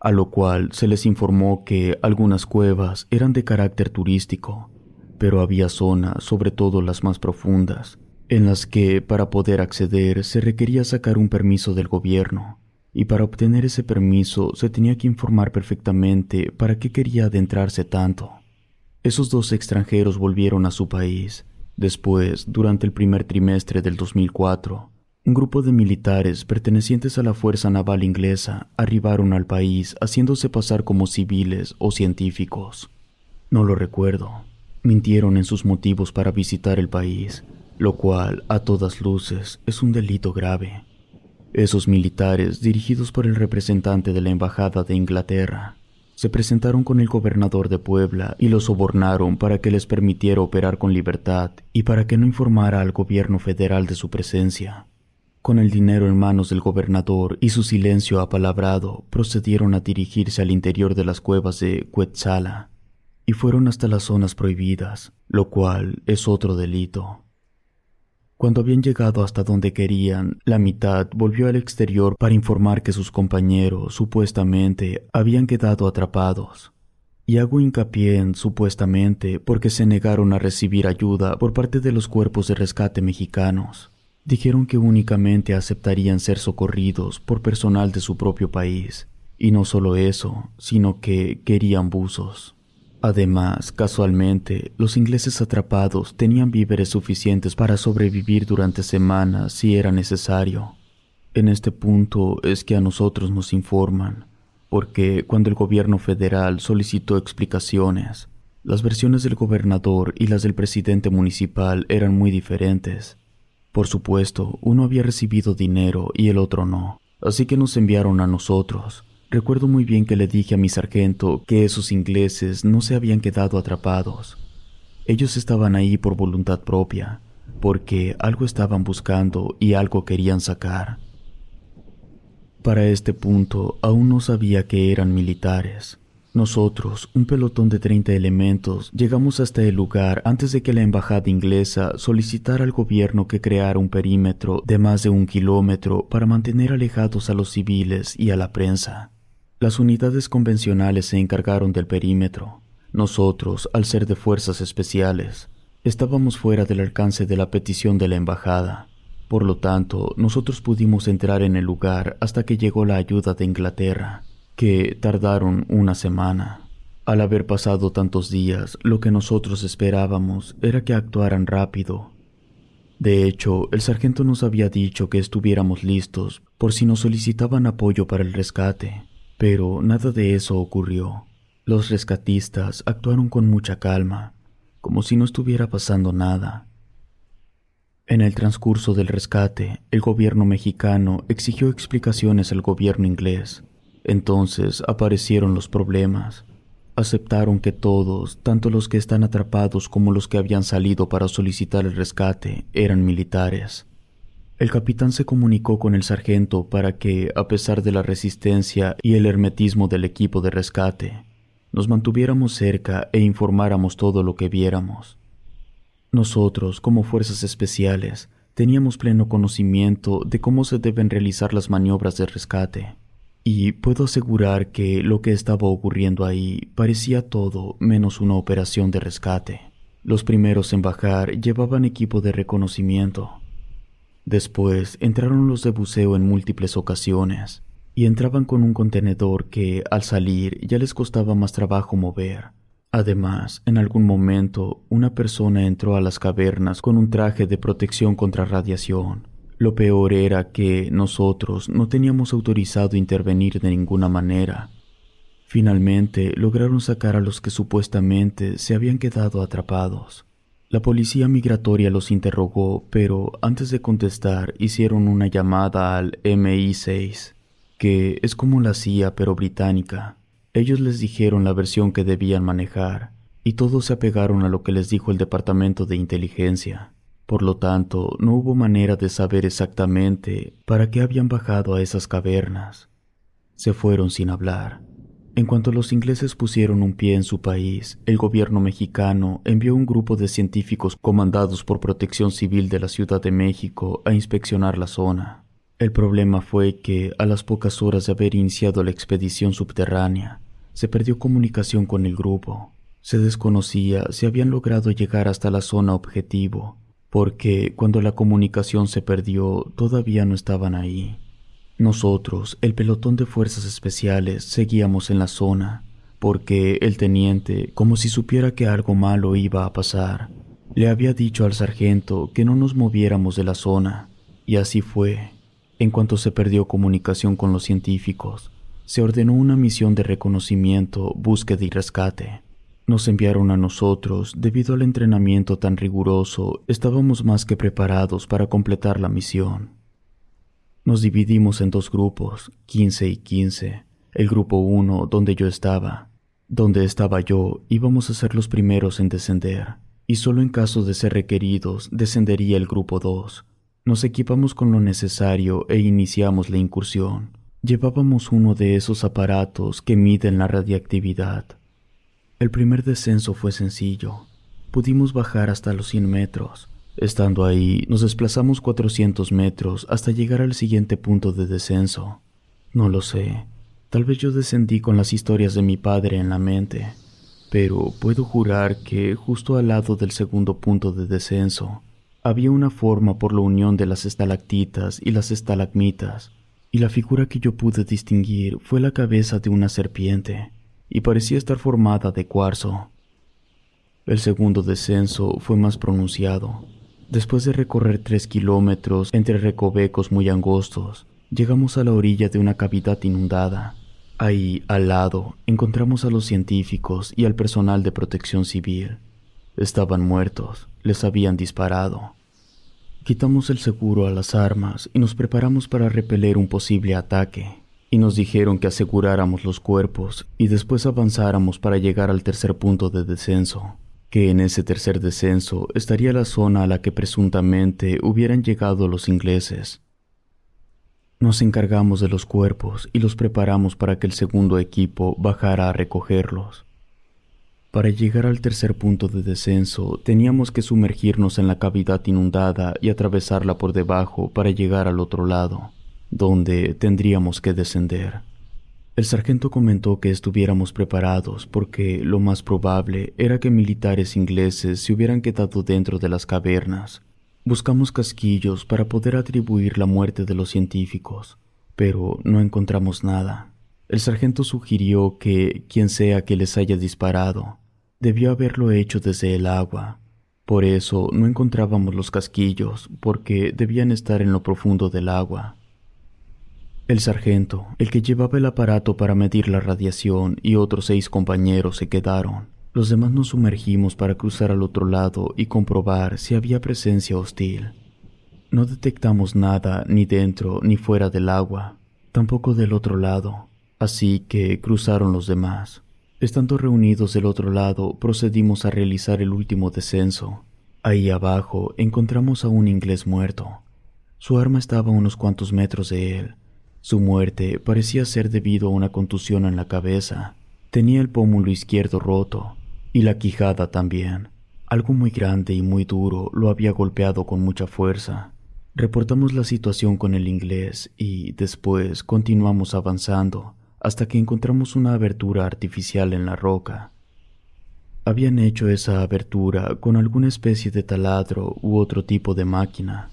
a lo cual se les informó que algunas cuevas eran de carácter turístico, pero había zonas, sobre todo las más profundas, en las que para poder acceder se requería sacar un permiso del gobierno, y para obtener ese permiso se tenía que informar perfectamente para qué quería adentrarse tanto. Esos dos extranjeros volvieron a su país. Después, durante el primer trimestre del 2004, un grupo de militares pertenecientes a la Fuerza Naval inglesa arribaron al país haciéndose pasar como civiles o científicos. No lo recuerdo. Mintieron en sus motivos para visitar el país lo cual, a todas luces, es un delito grave. Esos militares, dirigidos por el representante de la Embajada de Inglaterra, se presentaron con el gobernador de Puebla y lo sobornaron para que les permitiera operar con libertad y para que no informara al gobierno federal de su presencia. Con el dinero en manos del gobernador y su silencio apalabrado, procedieron a dirigirse al interior de las cuevas de Cuetzala y fueron hasta las zonas prohibidas, lo cual es otro delito. Cuando habían llegado hasta donde querían, la mitad volvió al exterior para informar que sus compañeros, supuestamente, habían quedado atrapados. Y hago hincapié en supuestamente porque se negaron a recibir ayuda por parte de los cuerpos de rescate mexicanos. Dijeron que únicamente aceptarían ser socorridos por personal de su propio país. Y no solo eso, sino que querían buzos. Además, casualmente, los ingleses atrapados tenían víveres suficientes para sobrevivir durante semanas si era necesario. En este punto es que a nosotros nos informan, porque cuando el gobierno federal solicitó explicaciones, las versiones del gobernador y las del presidente municipal eran muy diferentes. Por supuesto, uno había recibido dinero y el otro no, así que nos enviaron a nosotros, Recuerdo muy bien que le dije a mi sargento que esos ingleses no se habían quedado atrapados. Ellos estaban ahí por voluntad propia, porque algo estaban buscando y algo querían sacar. Para este punto aún no sabía que eran militares. Nosotros, un pelotón de 30 elementos, llegamos hasta el lugar antes de que la embajada inglesa solicitara al gobierno que creara un perímetro de más de un kilómetro para mantener alejados a los civiles y a la prensa. Las unidades convencionales se encargaron del perímetro. Nosotros, al ser de fuerzas especiales, estábamos fuera del alcance de la petición de la embajada. Por lo tanto, nosotros pudimos entrar en el lugar hasta que llegó la ayuda de Inglaterra, que tardaron una semana. Al haber pasado tantos días, lo que nosotros esperábamos era que actuaran rápido. De hecho, el sargento nos había dicho que estuviéramos listos por si nos solicitaban apoyo para el rescate. Pero nada de eso ocurrió. Los rescatistas actuaron con mucha calma, como si no estuviera pasando nada. En el transcurso del rescate, el gobierno mexicano exigió explicaciones al gobierno inglés. Entonces aparecieron los problemas. Aceptaron que todos, tanto los que están atrapados como los que habían salido para solicitar el rescate, eran militares. El capitán se comunicó con el sargento para que, a pesar de la resistencia y el hermetismo del equipo de rescate, nos mantuviéramos cerca e informáramos todo lo que viéramos. Nosotros, como fuerzas especiales, teníamos pleno conocimiento de cómo se deben realizar las maniobras de rescate, y puedo asegurar que lo que estaba ocurriendo ahí parecía todo menos una operación de rescate. Los primeros en bajar llevaban equipo de reconocimiento, Después entraron los de buceo en múltiples ocasiones y entraban con un contenedor que, al salir, ya les costaba más trabajo mover. Además, en algún momento, una persona entró a las cavernas con un traje de protección contra radiación. Lo peor era que nosotros no teníamos autorizado intervenir de ninguna manera. Finalmente lograron sacar a los que supuestamente se habían quedado atrapados. La policía migratoria los interrogó, pero antes de contestar hicieron una llamada al MI6, que es como la CIA pero británica. Ellos les dijeron la versión que debían manejar, y todos se apegaron a lo que les dijo el Departamento de Inteligencia. Por lo tanto, no hubo manera de saber exactamente para qué habían bajado a esas cavernas. Se fueron sin hablar. En cuanto los ingleses pusieron un pie en su país, el gobierno mexicano envió un grupo de científicos comandados por Protección Civil de la Ciudad de México a inspeccionar la zona. El problema fue que, a las pocas horas de haber iniciado la expedición subterránea, se perdió comunicación con el grupo. Se desconocía si habían logrado llegar hasta la zona objetivo, porque cuando la comunicación se perdió todavía no estaban ahí. Nosotros, el pelotón de fuerzas especiales, seguíamos en la zona, porque el teniente, como si supiera que algo malo iba a pasar, le había dicho al sargento que no nos moviéramos de la zona, y así fue. En cuanto se perdió comunicación con los científicos, se ordenó una misión de reconocimiento, búsqueda y rescate. Nos enviaron a nosotros, debido al entrenamiento tan riguroso, estábamos más que preparados para completar la misión. Nos dividimos en dos grupos, 15 y 15. El grupo 1, donde yo estaba. Donde estaba yo, íbamos a ser los primeros en descender, y solo en caso de ser requeridos descendería el grupo 2, nos equipamos con lo necesario e iniciamos la incursión. Llevábamos uno de esos aparatos que miden la radiactividad. El primer descenso fue sencillo. Pudimos bajar hasta los 100 metros. Estando ahí, nos desplazamos 400 metros hasta llegar al siguiente punto de descenso. No lo sé. Tal vez yo descendí con las historias de mi padre en la mente, pero puedo jurar que justo al lado del segundo punto de descenso había una forma por la unión de las estalactitas y las estalagmitas, y la figura que yo pude distinguir fue la cabeza de una serpiente, y parecía estar formada de cuarzo. El segundo descenso fue más pronunciado. Después de recorrer tres kilómetros entre recovecos muy angostos, llegamos a la orilla de una cavidad inundada. Ahí, al lado, encontramos a los científicos y al personal de protección civil. Estaban muertos, les habían disparado. Quitamos el seguro a las armas y nos preparamos para repeler un posible ataque, y nos dijeron que aseguráramos los cuerpos y después avanzáramos para llegar al tercer punto de descenso, que en ese tercer descenso estaría la zona a la que presuntamente hubieran llegado los ingleses. Nos encargamos de los cuerpos y los preparamos para que el segundo equipo bajara a recogerlos. Para llegar al tercer punto de descenso, teníamos que sumergirnos en la cavidad inundada y atravesarla por debajo para llegar al otro lado, donde tendríamos que descender. El sargento comentó que estuviéramos preparados porque lo más probable era que militares ingleses se hubieran quedado dentro de las cavernas. Buscamos casquillos para poder atribuir la muerte de los científicos, pero no encontramos nada. El sargento sugirió que quien sea que les haya disparado Debió haberlo hecho desde el agua. Por eso no encontrábamos los casquillos, porque debían estar en lo profundo del agua. El sargento, el que llevaba el aparato para medir la radiación, y otros seis compañeros se quedaron. Los demás nos sumergimos para cruzar al otro lado y comprobar si había presencia hostil. No detectamos nada ni dentro ni fuera del agua, tampoco del otro lado, así que cruzaron los demás. Estando reunidos del otro lado, procedimos a realizar el último descenso. Ahí abajo encontramos a un inglés muerto. Su arma estaba a unos cuantos metros de él. Su muerte parecía ser debido a una contusión en la cabeza. Tenía el pómulo izquierdo roto y la quijada también. Algo muy grande y muy duro lo había golpeado con mucha fuerza. Reportamos la situación con el inglés y después continuamos avanzando hasta que encontramos una abertura artificial en la roca. Habían hecho esa abertura con alguna especie de taladro u otro tipo de máquina.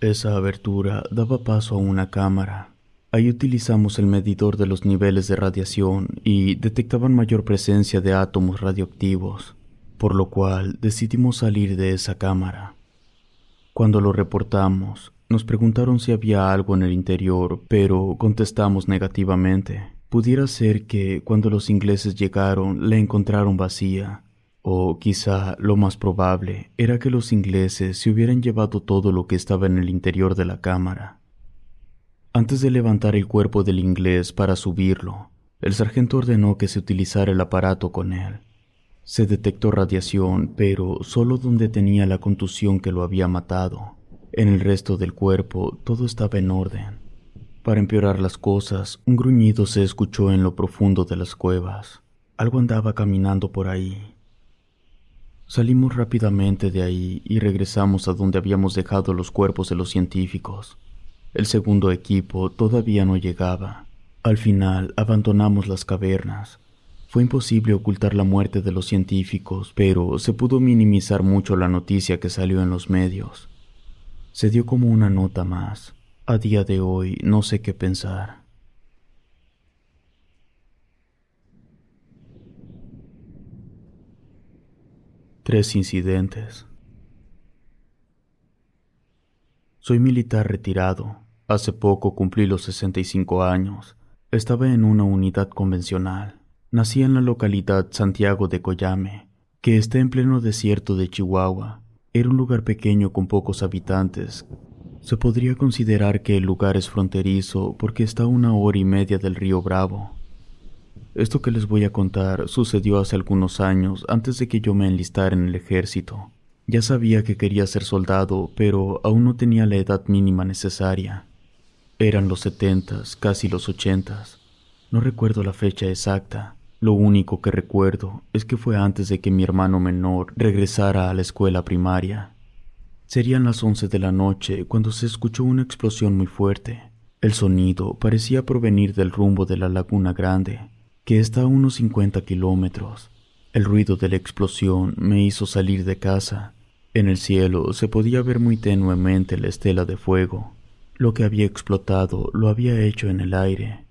Esa abertura daba paso a una cámara. Ahí utilizamos el medidor de los niveles de radiación y detectaban mayor presencia de átomos radioactivos, por lo cual decidimos salir de esa cámara. Cuando lo reportamos, nos preguntaron si había algo en el interior, pero contestamos negativamente. Pudiera ser que cuando los ingleses llegaron la encontraron vacía, o quizá lo más probable era que los ingleses se hubieran llevado todo lo que estaba en el interior de la cámara. Antes de levantar el cuerpo del inglés para subirlo, el sargento ordenó que se utilizara el aparato con él. Se detectó radiación, pero solo donde tenía la contusión que lo había matado. En el resto del cuerpo todo estaba en orden. Para empeorar las cosas, un gruñido se escuchó en lo profundo de las cuevas. Algo andaba caminando por ahí. Salimos rápidamente de ahí y regresamos a donde habíamos dejado los cuerpos de los científicos. El segundo equipo todavía no llegaba. Al final abandonamos las cavernas. Fue imposible ocultar la muerte de los científicos, pero se pudo minimizar mucho la noticia que salió en los medios. Se dio como una nota más. A día de hoy no sé qué pensar. Tres incidentes. Soy militar retirado. Hace poco cumplí los 65 años. Estaba en una unidad convencional. Nací en la localidad Santiago de Coyame, que está en pleno desierto de Chihuahua. Era un lugar pequeño con pocos habitantes. Se podría considerar que el lugar es fronterizo porque está a una hora y media del río Bravo. Esto que les voy a contar sucedió hace algunos años antes de que yo me enlistara en el ejército. Ya sabía que quería ser soldado, pero aún no tenía la edad mínima necesaria. Eran los setentas, casi los ochentas. No recuerdo la fecha exacta. Lo único que recuerdo es que fue antes de que mi hermano menor regresara a la escuela primaria. Serían las once de la noche cuando se escuchó una explosión muy fuerte. El sonido parecía provenir del rumbo de la Laguna Grande, que está a unos 50 kilómetros. El ruido de la explosión me hizo salir de casa. En el cielo se podía ver muy tenuemente la estela de fuego. Lo que había explotado lo había hecho en el aire.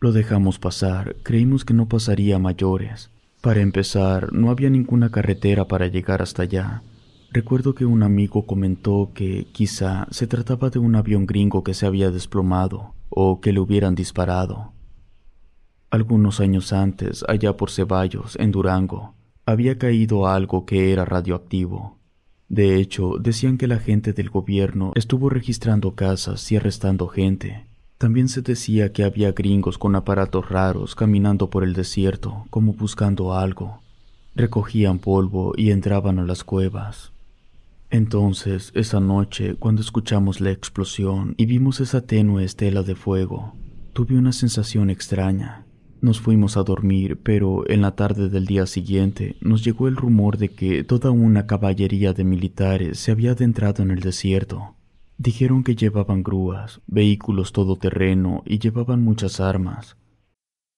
Lo dejamos pasar, creímos que no pasaría mayores. Para empezar, no había ninguna carretera para llegar hasta allá. Recuerdo que un amigo comentó que quizá se trataba de un avión gringo que se había desplomado o que le hubieran disparado. Algunos años antes, allá por Ceballos, en Durango, había caído algo que era radioactivo. De hecho, decían que la gente del gobierno estuvo registrando casas y arrestando gente. También se decía que había gringos con aparatos raros caminando por el desierto, como buscando algo. Recogían polvo y entraban a las cuevas. Entonces, esa noche, cuando escuchamos la explosión y vimos esa tenue estela de fuego, tuve una sensación extraña. Nos fuimos a dormir, pero en la tarde del día siguiente nos llegó el rumor de que toda una caballería de militares se había adentrado en el desierto. Dijeron que llevaban grúas, vehículos todoterreno y llevaban muchas armas.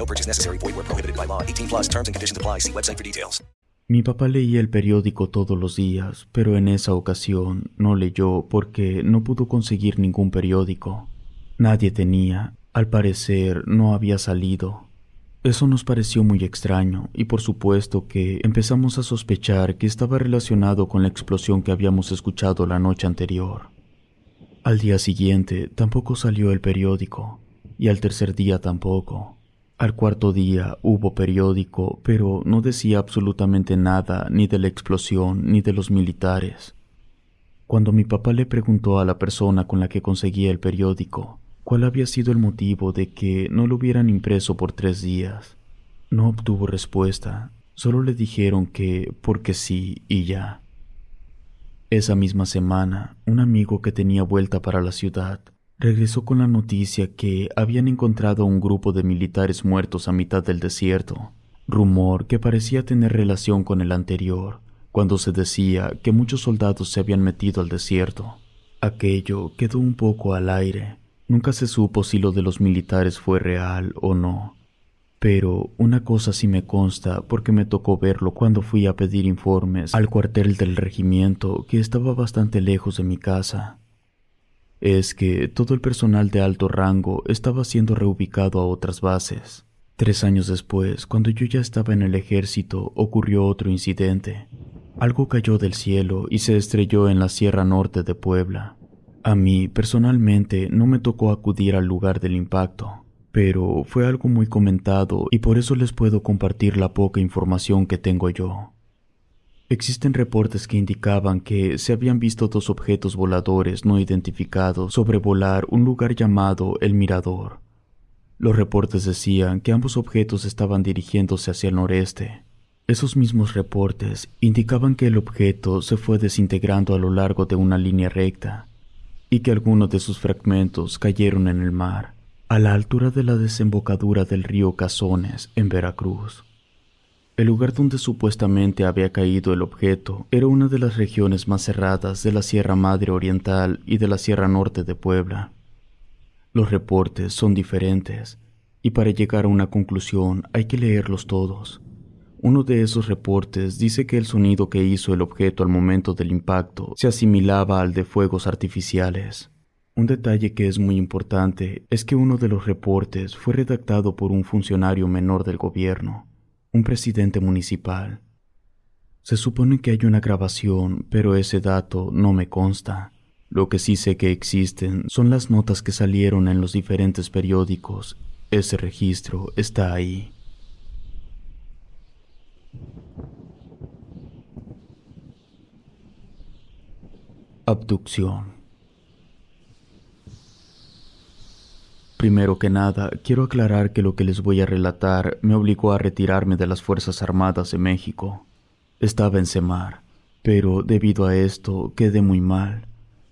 No purchase necessary. Void where prohibited by law. 18 plus terms and conditions apply. See website for details. Mi papá leía el periódico todos los días, pero en esa ocasión no leyó porque no pudo conseguir ningún periódico. Nadie tenía. Al parecer no había salido. Eso nos pareció muy extraño y por supuesto que empezamos a sospechar que estaba relacionado con la explosión que habíamos escuchado la noche anterior. Al día siguiente tampoco salió el periódico y al tercer día tampoco. Al cuarto día hubo periódico, pero no decía absolutamente nada ni de la explosión ni de los militares. Cuando mi papá le preguntó a la persona con la que conseguía el periódico cuál había sido el motivo de que no lo hubieran impreso por tres días. No obtuvo respuesta, solo le dijeron que porque sí y ya. Esa misma semana, un amigo que tenía vuelta para la ciudad regresó con la noticia que habían encontrado a un grupo de militares muertos a mitad del desierto, rumor que parecía tener relación con el anterior, cuando se decía que muchos soldados se habían metido al desierto. Aquello quedó un poco al aire. Nunca se supo si lo de los militares fue real o no. Pero una cosa sí me consta porque me tocó verlo cuando fui a pedir informes al cuartel del regimiento que estaba bastante lejos de mi casa. Es que todo el personal de alto rango estaba siendo reubicado a otras bases. Tres años después, cuando yo ya estaba en el ejército, ocurrió otro incidente. Algo cayó del cielo y se estrelló en la Sierra Norte de Puebla. A mí, personalmente, no me tocó acudir al lugar del impacto, pero fue algo muy comentado y por eso les puedo compartir la poca información que tengo yo. Existen reportes que indicaban que se habían visto dos objetos voladores no identificados sobrevolar un lugar llamado El Mirador. Los reportes decían que ambos objetos estaban dirigiéndose hacia el noreste. Esos mismos reportes indicaban que el objeto se fue desintegrando a lo largo de una línea recta y que algunos de sus fragmentos cayeron en el mar a la altura de la desembocadura del río Cazones, en Veracruz. El lugar donde supuestamente había caído el objeto era una de las regiones más cerradas de la Sierra Madre Oriental y de la Sierra Norte de Puebla. Los reportes son diferentes, y para llegar a una conclusión hay que leerlos todos. Uno de esos reportes dice que el sonido que hizo el objeto al momento del impacto se asimilaba al de fuegos artificiales. Un detalle que es muy importante es que uno de los reportes fue redactado por un funcionario menor del gobierno, un presidente municipal. Se supone que hay una grabación, pero ese dato no me consta. Lo que sí sé que existen son las notas que salieron en los diferentes periódicos. Ese registro está ahí. Abducción Primero que nada, quiero aclarar que lo que les voy a relatar me obligó a retirarme de las Fuerzas Armadas de México. Estaba en Semar, pero debido a esto quedé muy mal.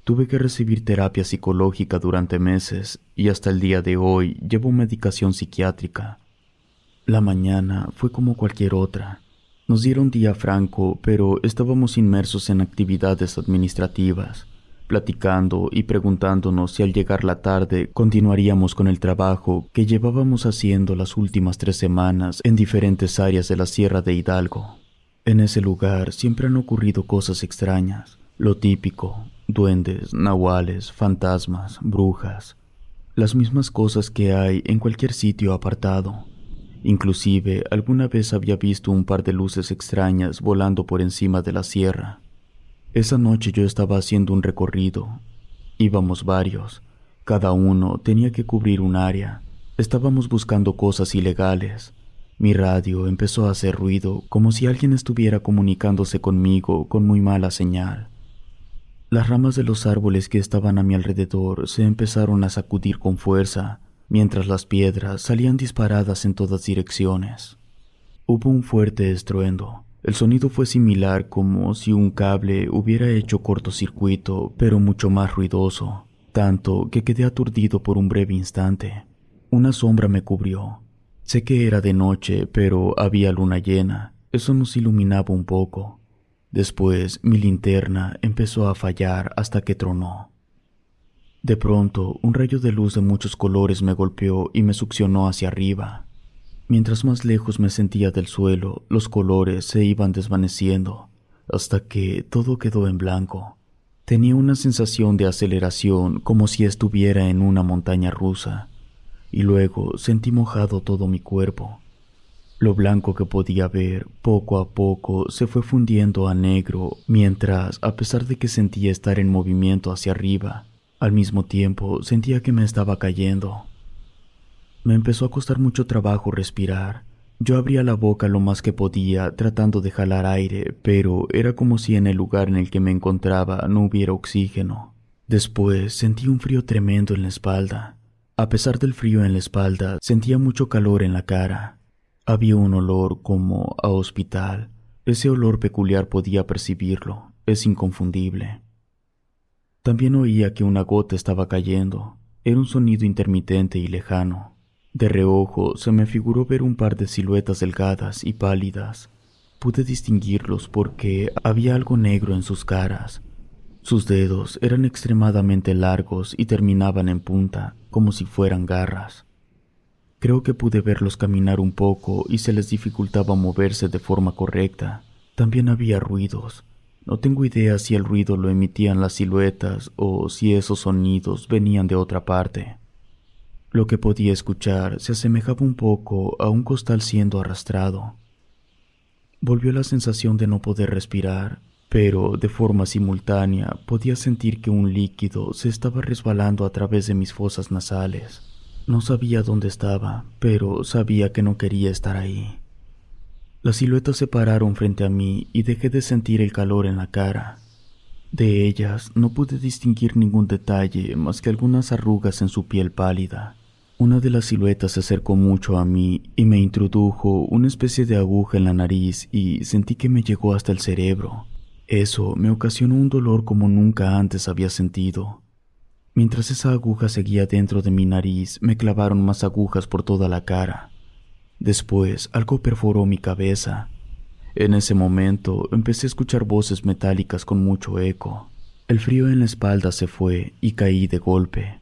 Tuve que recibir terapia psicológica durante meses y hasta el día de hoy llevo medicación psiquiátrica. La mañana fue como cualquier otra. Nos dieron día franco, pero estábamos inmersos en actividades administrativas platicando y preguntándonos si al llegar la tarde continuaríamos con el trabajo que llevábamos haciendo las últimas tres semanas en diferentes áreas de la Sierra de Hidalgo. En ese lugar siempre han ocurrido cosas extrañas, lo típico, duendes, nahuales, fantasmas, brujas, las mismas cosas que hay en cualquier sitio apartado. Inclusive alguna vez había visto un par de luces extrañas volando por encima de la sierra. Esa noche yo estaba haciendo un recorrido. Íbamos varios. Cada uno tenía que cubrir un área. Estábamos buscando cosas ilegales. Mi radio empezó a hacer ruido como si alguien estuviera comunicándose conmigo con muy mala señal. Las ramas de los árboles que estaban a mi alrededor se empezaron a sacudir con fuerza, mientras las piedras salían disparadas en todas direcciones. Hubo un fuerte estruendo. El sonido fue similar como si un cable hubiera hecho cortocircuito, pero mucho más ruidoso, tanto que quedé aturdido por un breve instante. Una sombra me cubrió. Sé que era de noche, pero había luna llena. Eso nos iluminaba un poco. Después mi linterna empezó a fallar hasta que tronó. De pronto, un rayo de luz de muchos colores me golpeó y me succionó hacia arriba. Mientras más lejos me sentía del suelo, los colores se iban desvaneciendo, hasta que todo quedó en blanco. Tenía una sensación de aceleración como si estuviera en una montaña rusa, y luego sentí mojado todo mi cuerpo. Lo blanco que podía ver poco a poco se fue fundiendo a negro, mientras, a pesar de que sentía estar en movimiento hacia arriba, al mismo tiempo sentía que me estaba cayendo. Me empezó a costar mucho trabajo respirar. Yo abría la boca lo más que podía, tratando de jalar aire, pero era como si en el lugar en el que me encontraba no hubiera oxígeno. Después sentí un frío tremendo en la espalda. A pesar del frío en la espalda, sentía mucho calor en la cara. Había un olor como a hospital. Ese olor peculiar podía percibirlo. Es inconfundible. También oía que una gota estaba cayendo. Era un sonido intermitente y lejano. De reojo se me figuró ver un par de siluetas delgadas y pálidas. Pude distinguirlos porque había algo negro en sus caras. Sus dedos eran extremadamente largos y terminaban en punta, como si fueran garras. Creo que pude verlos caminar un poco y se les dificultaba moverse de forma correcta. También había ruidos. No tengo idea si el ruido lo emitían las siluetas o si esos sonidos venían de otra parte. Lo que podía escuchar se asemejaba un poco a un costal siendo arrastrado. Volvió la sensación de no poder respirar, pero de forma simultánea podía sentir que un líquido se estaba resbalando a través de mis fosas nasales. No sabía dónde estaba, pero sabía que no quería estar ahí. Las siluetas se pararon frente a mí y dejé de sentir el calor en la cara. De ellas no pude distinguir ningún detalle más que algunas arrugas en su piel pálida. Una de las siluetas se acercó mucho a mí y me introdujo una especie de aguja en la nariz y sentí que me llegó hasta el cerebro. Eso me ocasionó un dolor como nunca antes había sentido. Mientras esa aguja seguía dentro de mi nariz, me clavaron más agujas por toda la cara. Después, algo perforó mi cabeza. En ese momento, empecé a escuchar voces metálicas con mucho eco. El frío en la espalda se fue y caí de golpe.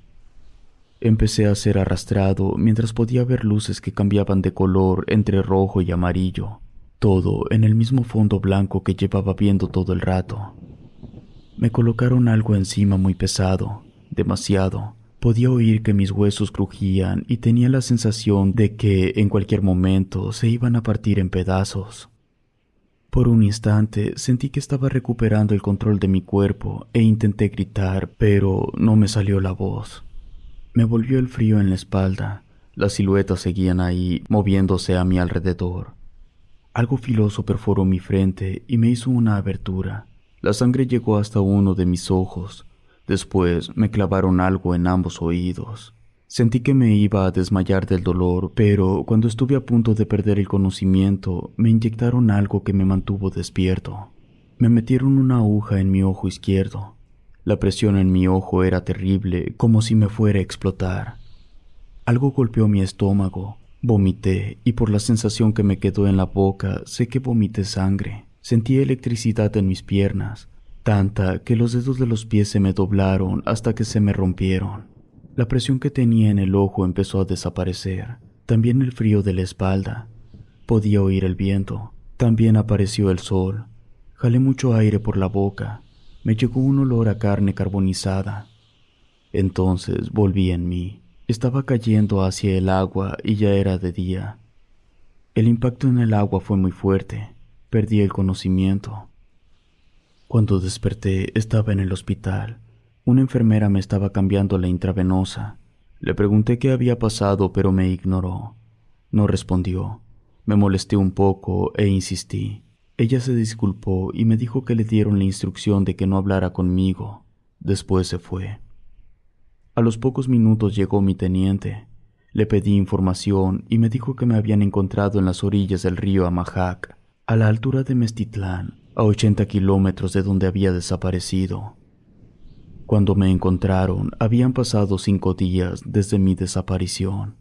Empecé a ser arrastrado mientras podía ver luces que cambiaban de color entre rojo y amarillo, todo en el mismo fondo blanco que llevaba viendo todo el rato. Me colocaron algo encima muy pesado, demasiado. Podía oír que mis huesos crujían y tenía la sensación de que en cualquier momento se iban a partir en pedazos. Por un instante sentí que estaba recuperando el control de mi cuerpo e intenté gritar, pero no me salió la voz. Me volvió el frío en la espalda. Las siluetas seguían ahí, moviéndose a mi alrededor. Algo filoso perforó mi frente y me hizo una abertura. La sangre llegó hasta uno de mis ojos. Después me clavaron algo en ambos oídos. Sentí que me iba a desmayar del dolor, pero cuando estuve a punto de perder el conocimiento, me inyectaron algo que me mantuvo despierto. Me metieron una aguja en mi ojo izquierdo. La presión en mi ojo era terrible, como si me fuera a explotar. Algo golpeó mi estómago, vomité y por la sensación que me quedó en la boca sé que vomité sangre. Sentí electricidad en mis piernas, tanta que los dedos de los pies se me doblaron hasta que se me rompieron. La presión que tenía en el ojo empezó a desaparecer, también el frío de la espalda. Podía oír el viento, también apareció el sol. Jalé mucho aire por la boca, me llegó un olor a carne carbonizada. Entonces volví en mí. Estaba cayendo hacia el agua y ya era de día. El impacto en el agua fue muy fuerte. Perdí el conocimiento. Cuando desperté estaba en el hospital. Una enfermera me estaba cambiando la intravenosa. Le pregunté qué había pasado, pero me ignoró. No respondió. Me molesté un poco e insistí. Ella se disculpó y me dijo que le dieron la instrucción de que no hablara conmigo. Después se fue. A los pocos minutos llegó mi teniente. Le pedí información y me dijo que me habían encontrado en las orillas del río Amajac, a la altura de Mestitlán, a 80 kilómetros de donde había desaparecido. Cuando me encontraron, habían pasado cinco días desde mi desaparición.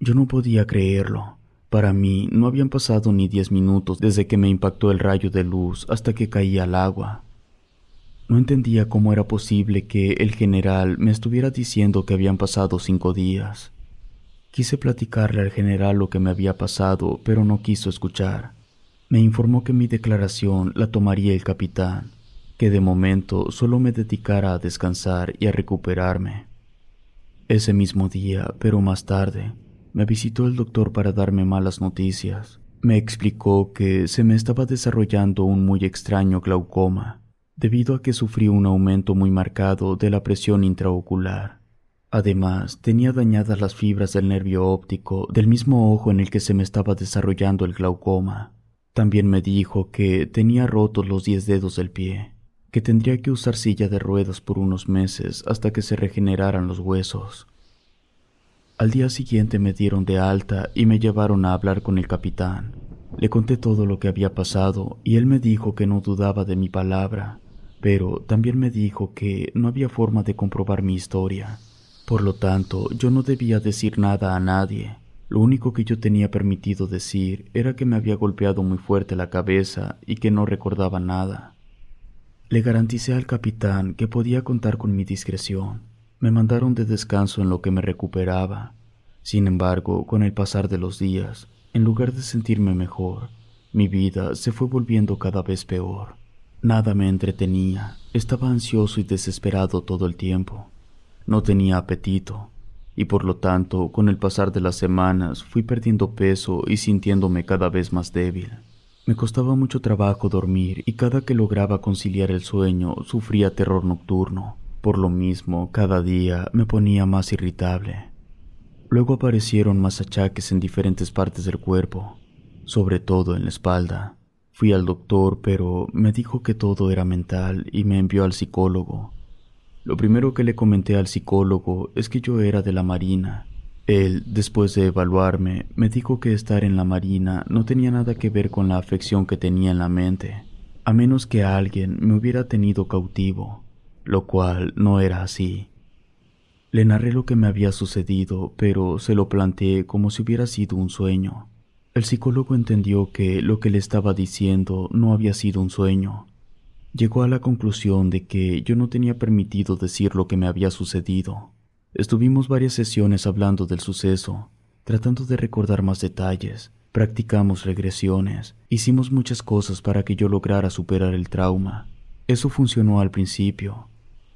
Yo no podía creerlo. Para mí no habían pasado ni diez minutos desde que me impactó el rayo de luz hasta que caí al agua. No entendía cómo era posible que el general me estuviera diciendo que habían pasado cinco días. Quise platicarle al general lo que me había pasado, pero no quiso escuchar. Me informó que mi declaración la tomaría el capitán, que de momento solo me dedicara a descansar y a recuperarme. Ese mismo día, pero más tarde, me visitó el doctor para darme malas noticias. Me explicó que se me estaba desarrollando un muy extraño glaucoma, debido a que sufrí un aumento muy marcado de la presión intraocular. Además, tenía dañadas las fibras del nervio óptico del mismo ojo en el que se me estaba desarrollando el glaucoma. También me dijo que tenía rotos los diez dedos del pie, que tendría que usar silla de ruedas por unos meses hasta que se regeneraran los huesos. Al día siguiente me dieron de alta y me llevaron a hablar con el capitán. Le conté todo lo que había pasado y él me dijo que no dudaba de mi palabra, pero también me dijo que no había forma de comprobar mi historia. Por lo tanto, yo no debía decir nada a nadie. Lo único que yo tenía permitido decir era que me había golpeado muy fuerte la cabeza y que no recordaba nada. Le garanticé al capitán que podía contar con mi discreción. Me mandaron de descanso en lo que me recuperaba. Sin embargo, con el pasar de los días, en lugar de sentirme mejor, mi vida se fue volviendo cada vez peor. Nada me entretenía, estaba ansioso y desesperado todo el tiempo. No tenía apetito, y por lo tanto, con el pasar de las semanas, fui perdiendo peso y sintiéndome cada vez más débil. Me costaba mucho trabajo dormir y cada que lograba conciliar el sueño sufría terror nocturno. Por lo mismo, cada día me ponía más irritable. Luego aparecieron más achaques en diferentes partes del cuerpo, sobre todo en la espalda. Fui al doctor, pero me dijo que todo era mental y me envió al psicólogo. Lo primero que le comenté al psicólogo es que yo era de la Marina. Él, después de evaluarme, me dijo que estar en la Marina no tenía nada que ver con la afección que tenía en la mente, a menos que alguien me hubiera tenido cautivo, lo cual no era así. Le narré lo que me había sucedido, pero se lo planteé como si hubiera sido un sueño. El psicólogo entendió que lo que le estaba diciendo no había sido un sueño, llegó a la conclusión de que yo no tenía permitido decir lo que me había sucedido. Estuvimos varias sesiones hablando del suceso, tratando de recordar más detalles, practicamos regresiones, hicimos muchas cosas para que yo lograra superar el trauma. Eso funcionó al principio,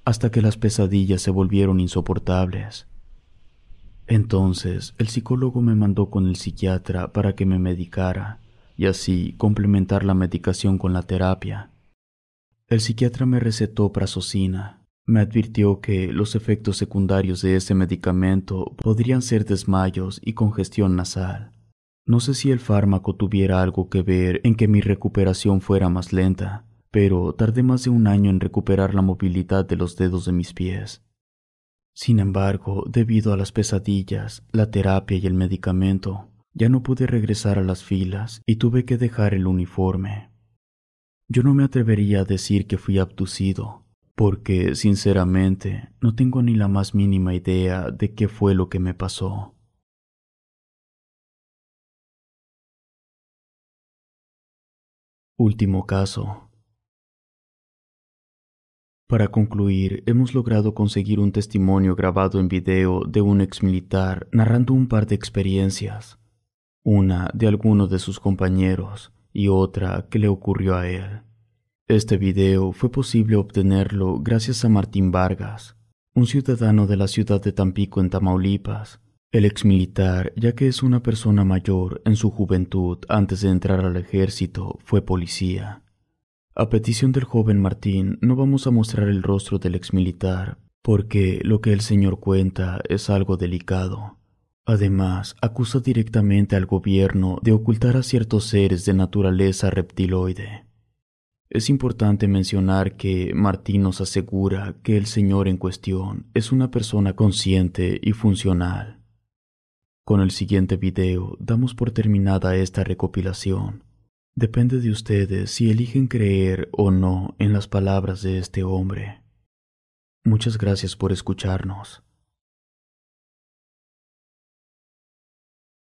hasta que las pesadillas se volvieron insoportables. Entonces, el psicólogo me mandó con el psiquiatra para que me medicara y así complementar la medicación con la terapia. El psiquiatra me recetó prazosina. Me advirtió que los efectos secundarios de ese medicamento podrían ser desmayos y congestión nasal. No sé si el fármaco tuviera algo que ver en que mi recuperación fuera más lenta, pero tardé más de un año en recuperar la movilidad de los dedos de mis pies. Sin embargo, debido a las pesadillas, la terapia y el medicamento, ya no pude regresar a las filas y tuve que dejar el uniforme. Yo no me atrevería a decir que fui abducido, porque, sinceramente, no tengo ni la más mínima idea de qué fue lo que me pasó. Último caso. Para concluir, hemos logrado conseguir un testimonio grabado en video de un ex militar narrando un par de experiencias, una de alguno de sus compañeros, y otra que le ocurrió a él. Este video fue posible obtenerlo gracias a Martín Vargas, un ciudadano de la ciudad de Tampico en Tamaulipas, el ex militar, ya que es una persona mayor, en su juventud, antes de entrar al ejército, fue policía. A petición del joven Martín, no vamos a mostrar el rostro del ex militar, porque lo que el señor cuenta es algo delicado. Además, acusa directamente al gobierno de ocultar a ciertos seres de naturaleza reptiloide. Es importante mencionar que Martín nos asegura que el señor en cuestión es una persona consciente y funcional. Con el siguiente video damos por terminada esta recopilación. Depende de ustedes si eligen creer o no en las palabras de este hombre. Muchas gracias por escucharnos.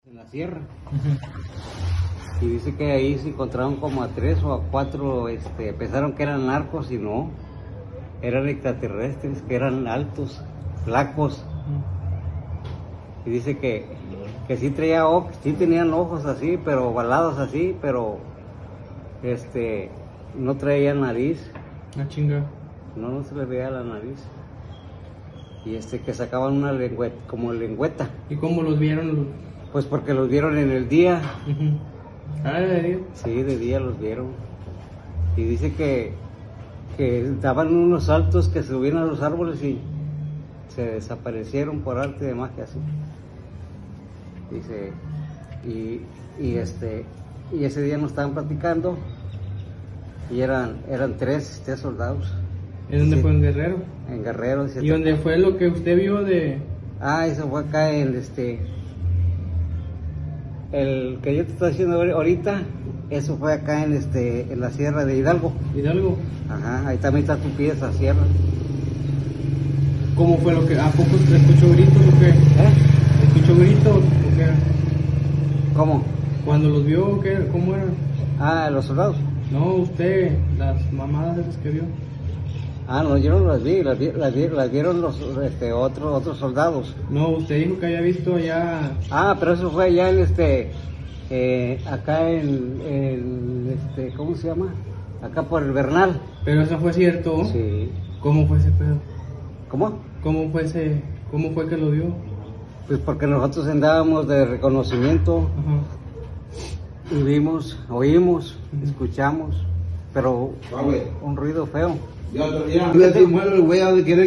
en la sierra. Y dice que ahí se encontraron como a tres o a cuatro, este, pensaron que eran narcos y no, eran extraterrestres, que eran altos, flacos. Y dice que, que sí traía sí tenían ojos así, pero balados así, pero este no traían nariz. Ah, chinga. No, no se le veía la nariz. Y este que sacaban una lengüeta, como lengüeta. ¿Y cómo los vieron? Pues porque los vieron en el día. Ah, ¿de día? Sí, de día los vieron. Y dice que, que daban unos saltos que subían a los árboles y se desaparecieron por arte de magia así. Dice, y, y este, y ese día nos estaban platicando y eran, eran tres, tres soldados. ¿En dónde Sí. fue en Guerrero? En Guerrero. ¿Y dónde fue lo que usted vio de...? Ah, eso fue acá en este. El que yo te estoy ahori- ahorita, eso fue acá en este, en la sierra de Hidalgo. Hidalgo. Ajá, ahí también está tu pie esa sierra. ¿Cómo fue lo que.? ¿A poco escuchó gritos o qué? ¿Eh? ¿Escuchó gritos o qué? ¿Cómo? Cuando los vio, ¿qué? ¿cómo eran? Ah, los soldados. No, usted, las mamadas esas que vio. Ah, no, yo no las vi, las, vi- las, vi- las vieron los este, otros otros soldados. No, usted dijo que había visto allá. Ah, pero eso fue allá en este, eh, acá en, en, este, ¿cómo se llama? Acá por el Bernal. Pero eso fue cierto. Sí. ¿Cómo fue ese pedo? ¿Cómo? ¿Cómo fue ese.? ¿Cómo fue que lo vio? Pues porque nosotros andábamos de reconocimiento Ajá. Y vimos, oímos, escuchamos, pero un ruido feo.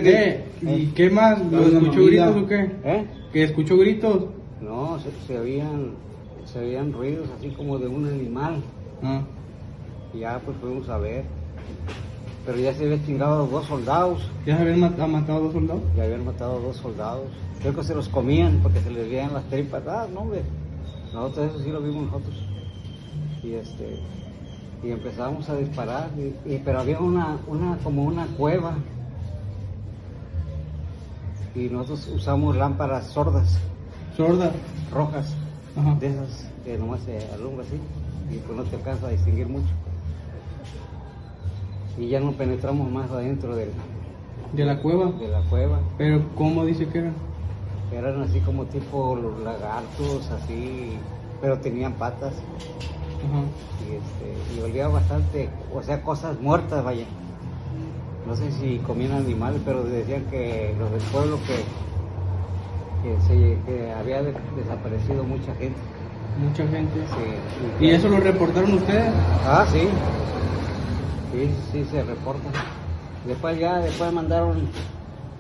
¿Qué? ¿Y qué más? ¿Lo escuchó gritos o qué? ¿Eh? ¿Que escuchó gritos? No, se, se oían, se oían ruidos así como de un animal. Ah. Y ya pues fuimos a ver. Pero ya se habían chingado dos soldados. ¿Ya se habían mat- ha matado a dos soldados? Ya habían matado dos soldados. Creo que se los comían porque se les veían las tripas. Ah, no, hombre. Nosotros eso sí lo vimos nosotros. Y este y empezamos a disparar. y- y- pero había una, una, como una cueva. Y nosotros usamos lámparas sordas, ¿Sorda? rojas, Ajá. de esas que nomás se alumbra así. Y pues no te alcanza a distinguir mucho. Y ya no penetramos más adentro del- ¿De la cueva? de la cueva. ¿Pero cómo dice que eran? Eran así como tipo los lagartos, así, pero tenían patas y, este, y olía bastante, o sea, cosas muertas, vaya. No sé si comían animales, pero decían que los del pueblo que, que, se- que había de- desaparecido mucha gente. Mucha gente. Sí, ¿Y eso lo reportaron ustedes? Ah, sí. Sí, sí se reporta. Después ya, después mandaron,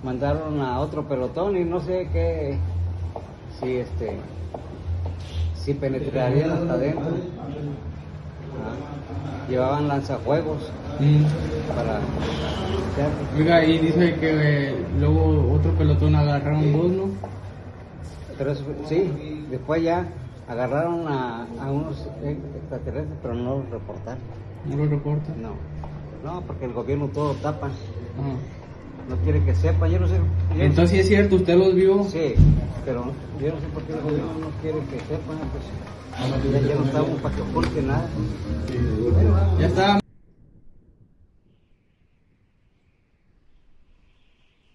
mandaron a otro pelotón y no sé qué, si este, si penetrarían hasta adentro. Ah, Llevaban lanzajuegos Mm. para... Oiga, y dice que eh, luego otro pelotón agarraron dos, ¿no? Pero eso, sí, después ya agarraron a, a unos extraterrestres, pero no los reportaron. No lo reportan. No, no, porque el gobierno todo tapa. Ajá. No quiere que sepa, yo no sé. yo no sé. Entonces sí es cierto, usted los vio. Sí, pero yo no sé por qué el gobierno no quiere que sepan, pues ya, ya no estamos para que oculte nada. Ya está.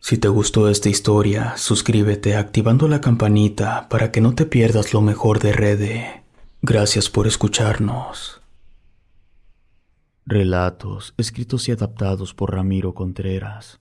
Si te gustó esta historia, suscríbete activando la campanita para que no te pierdas lo mejor de Rede. Gracias por escucharnos. Relatos escritos y adaptados por Ramiro Contreras.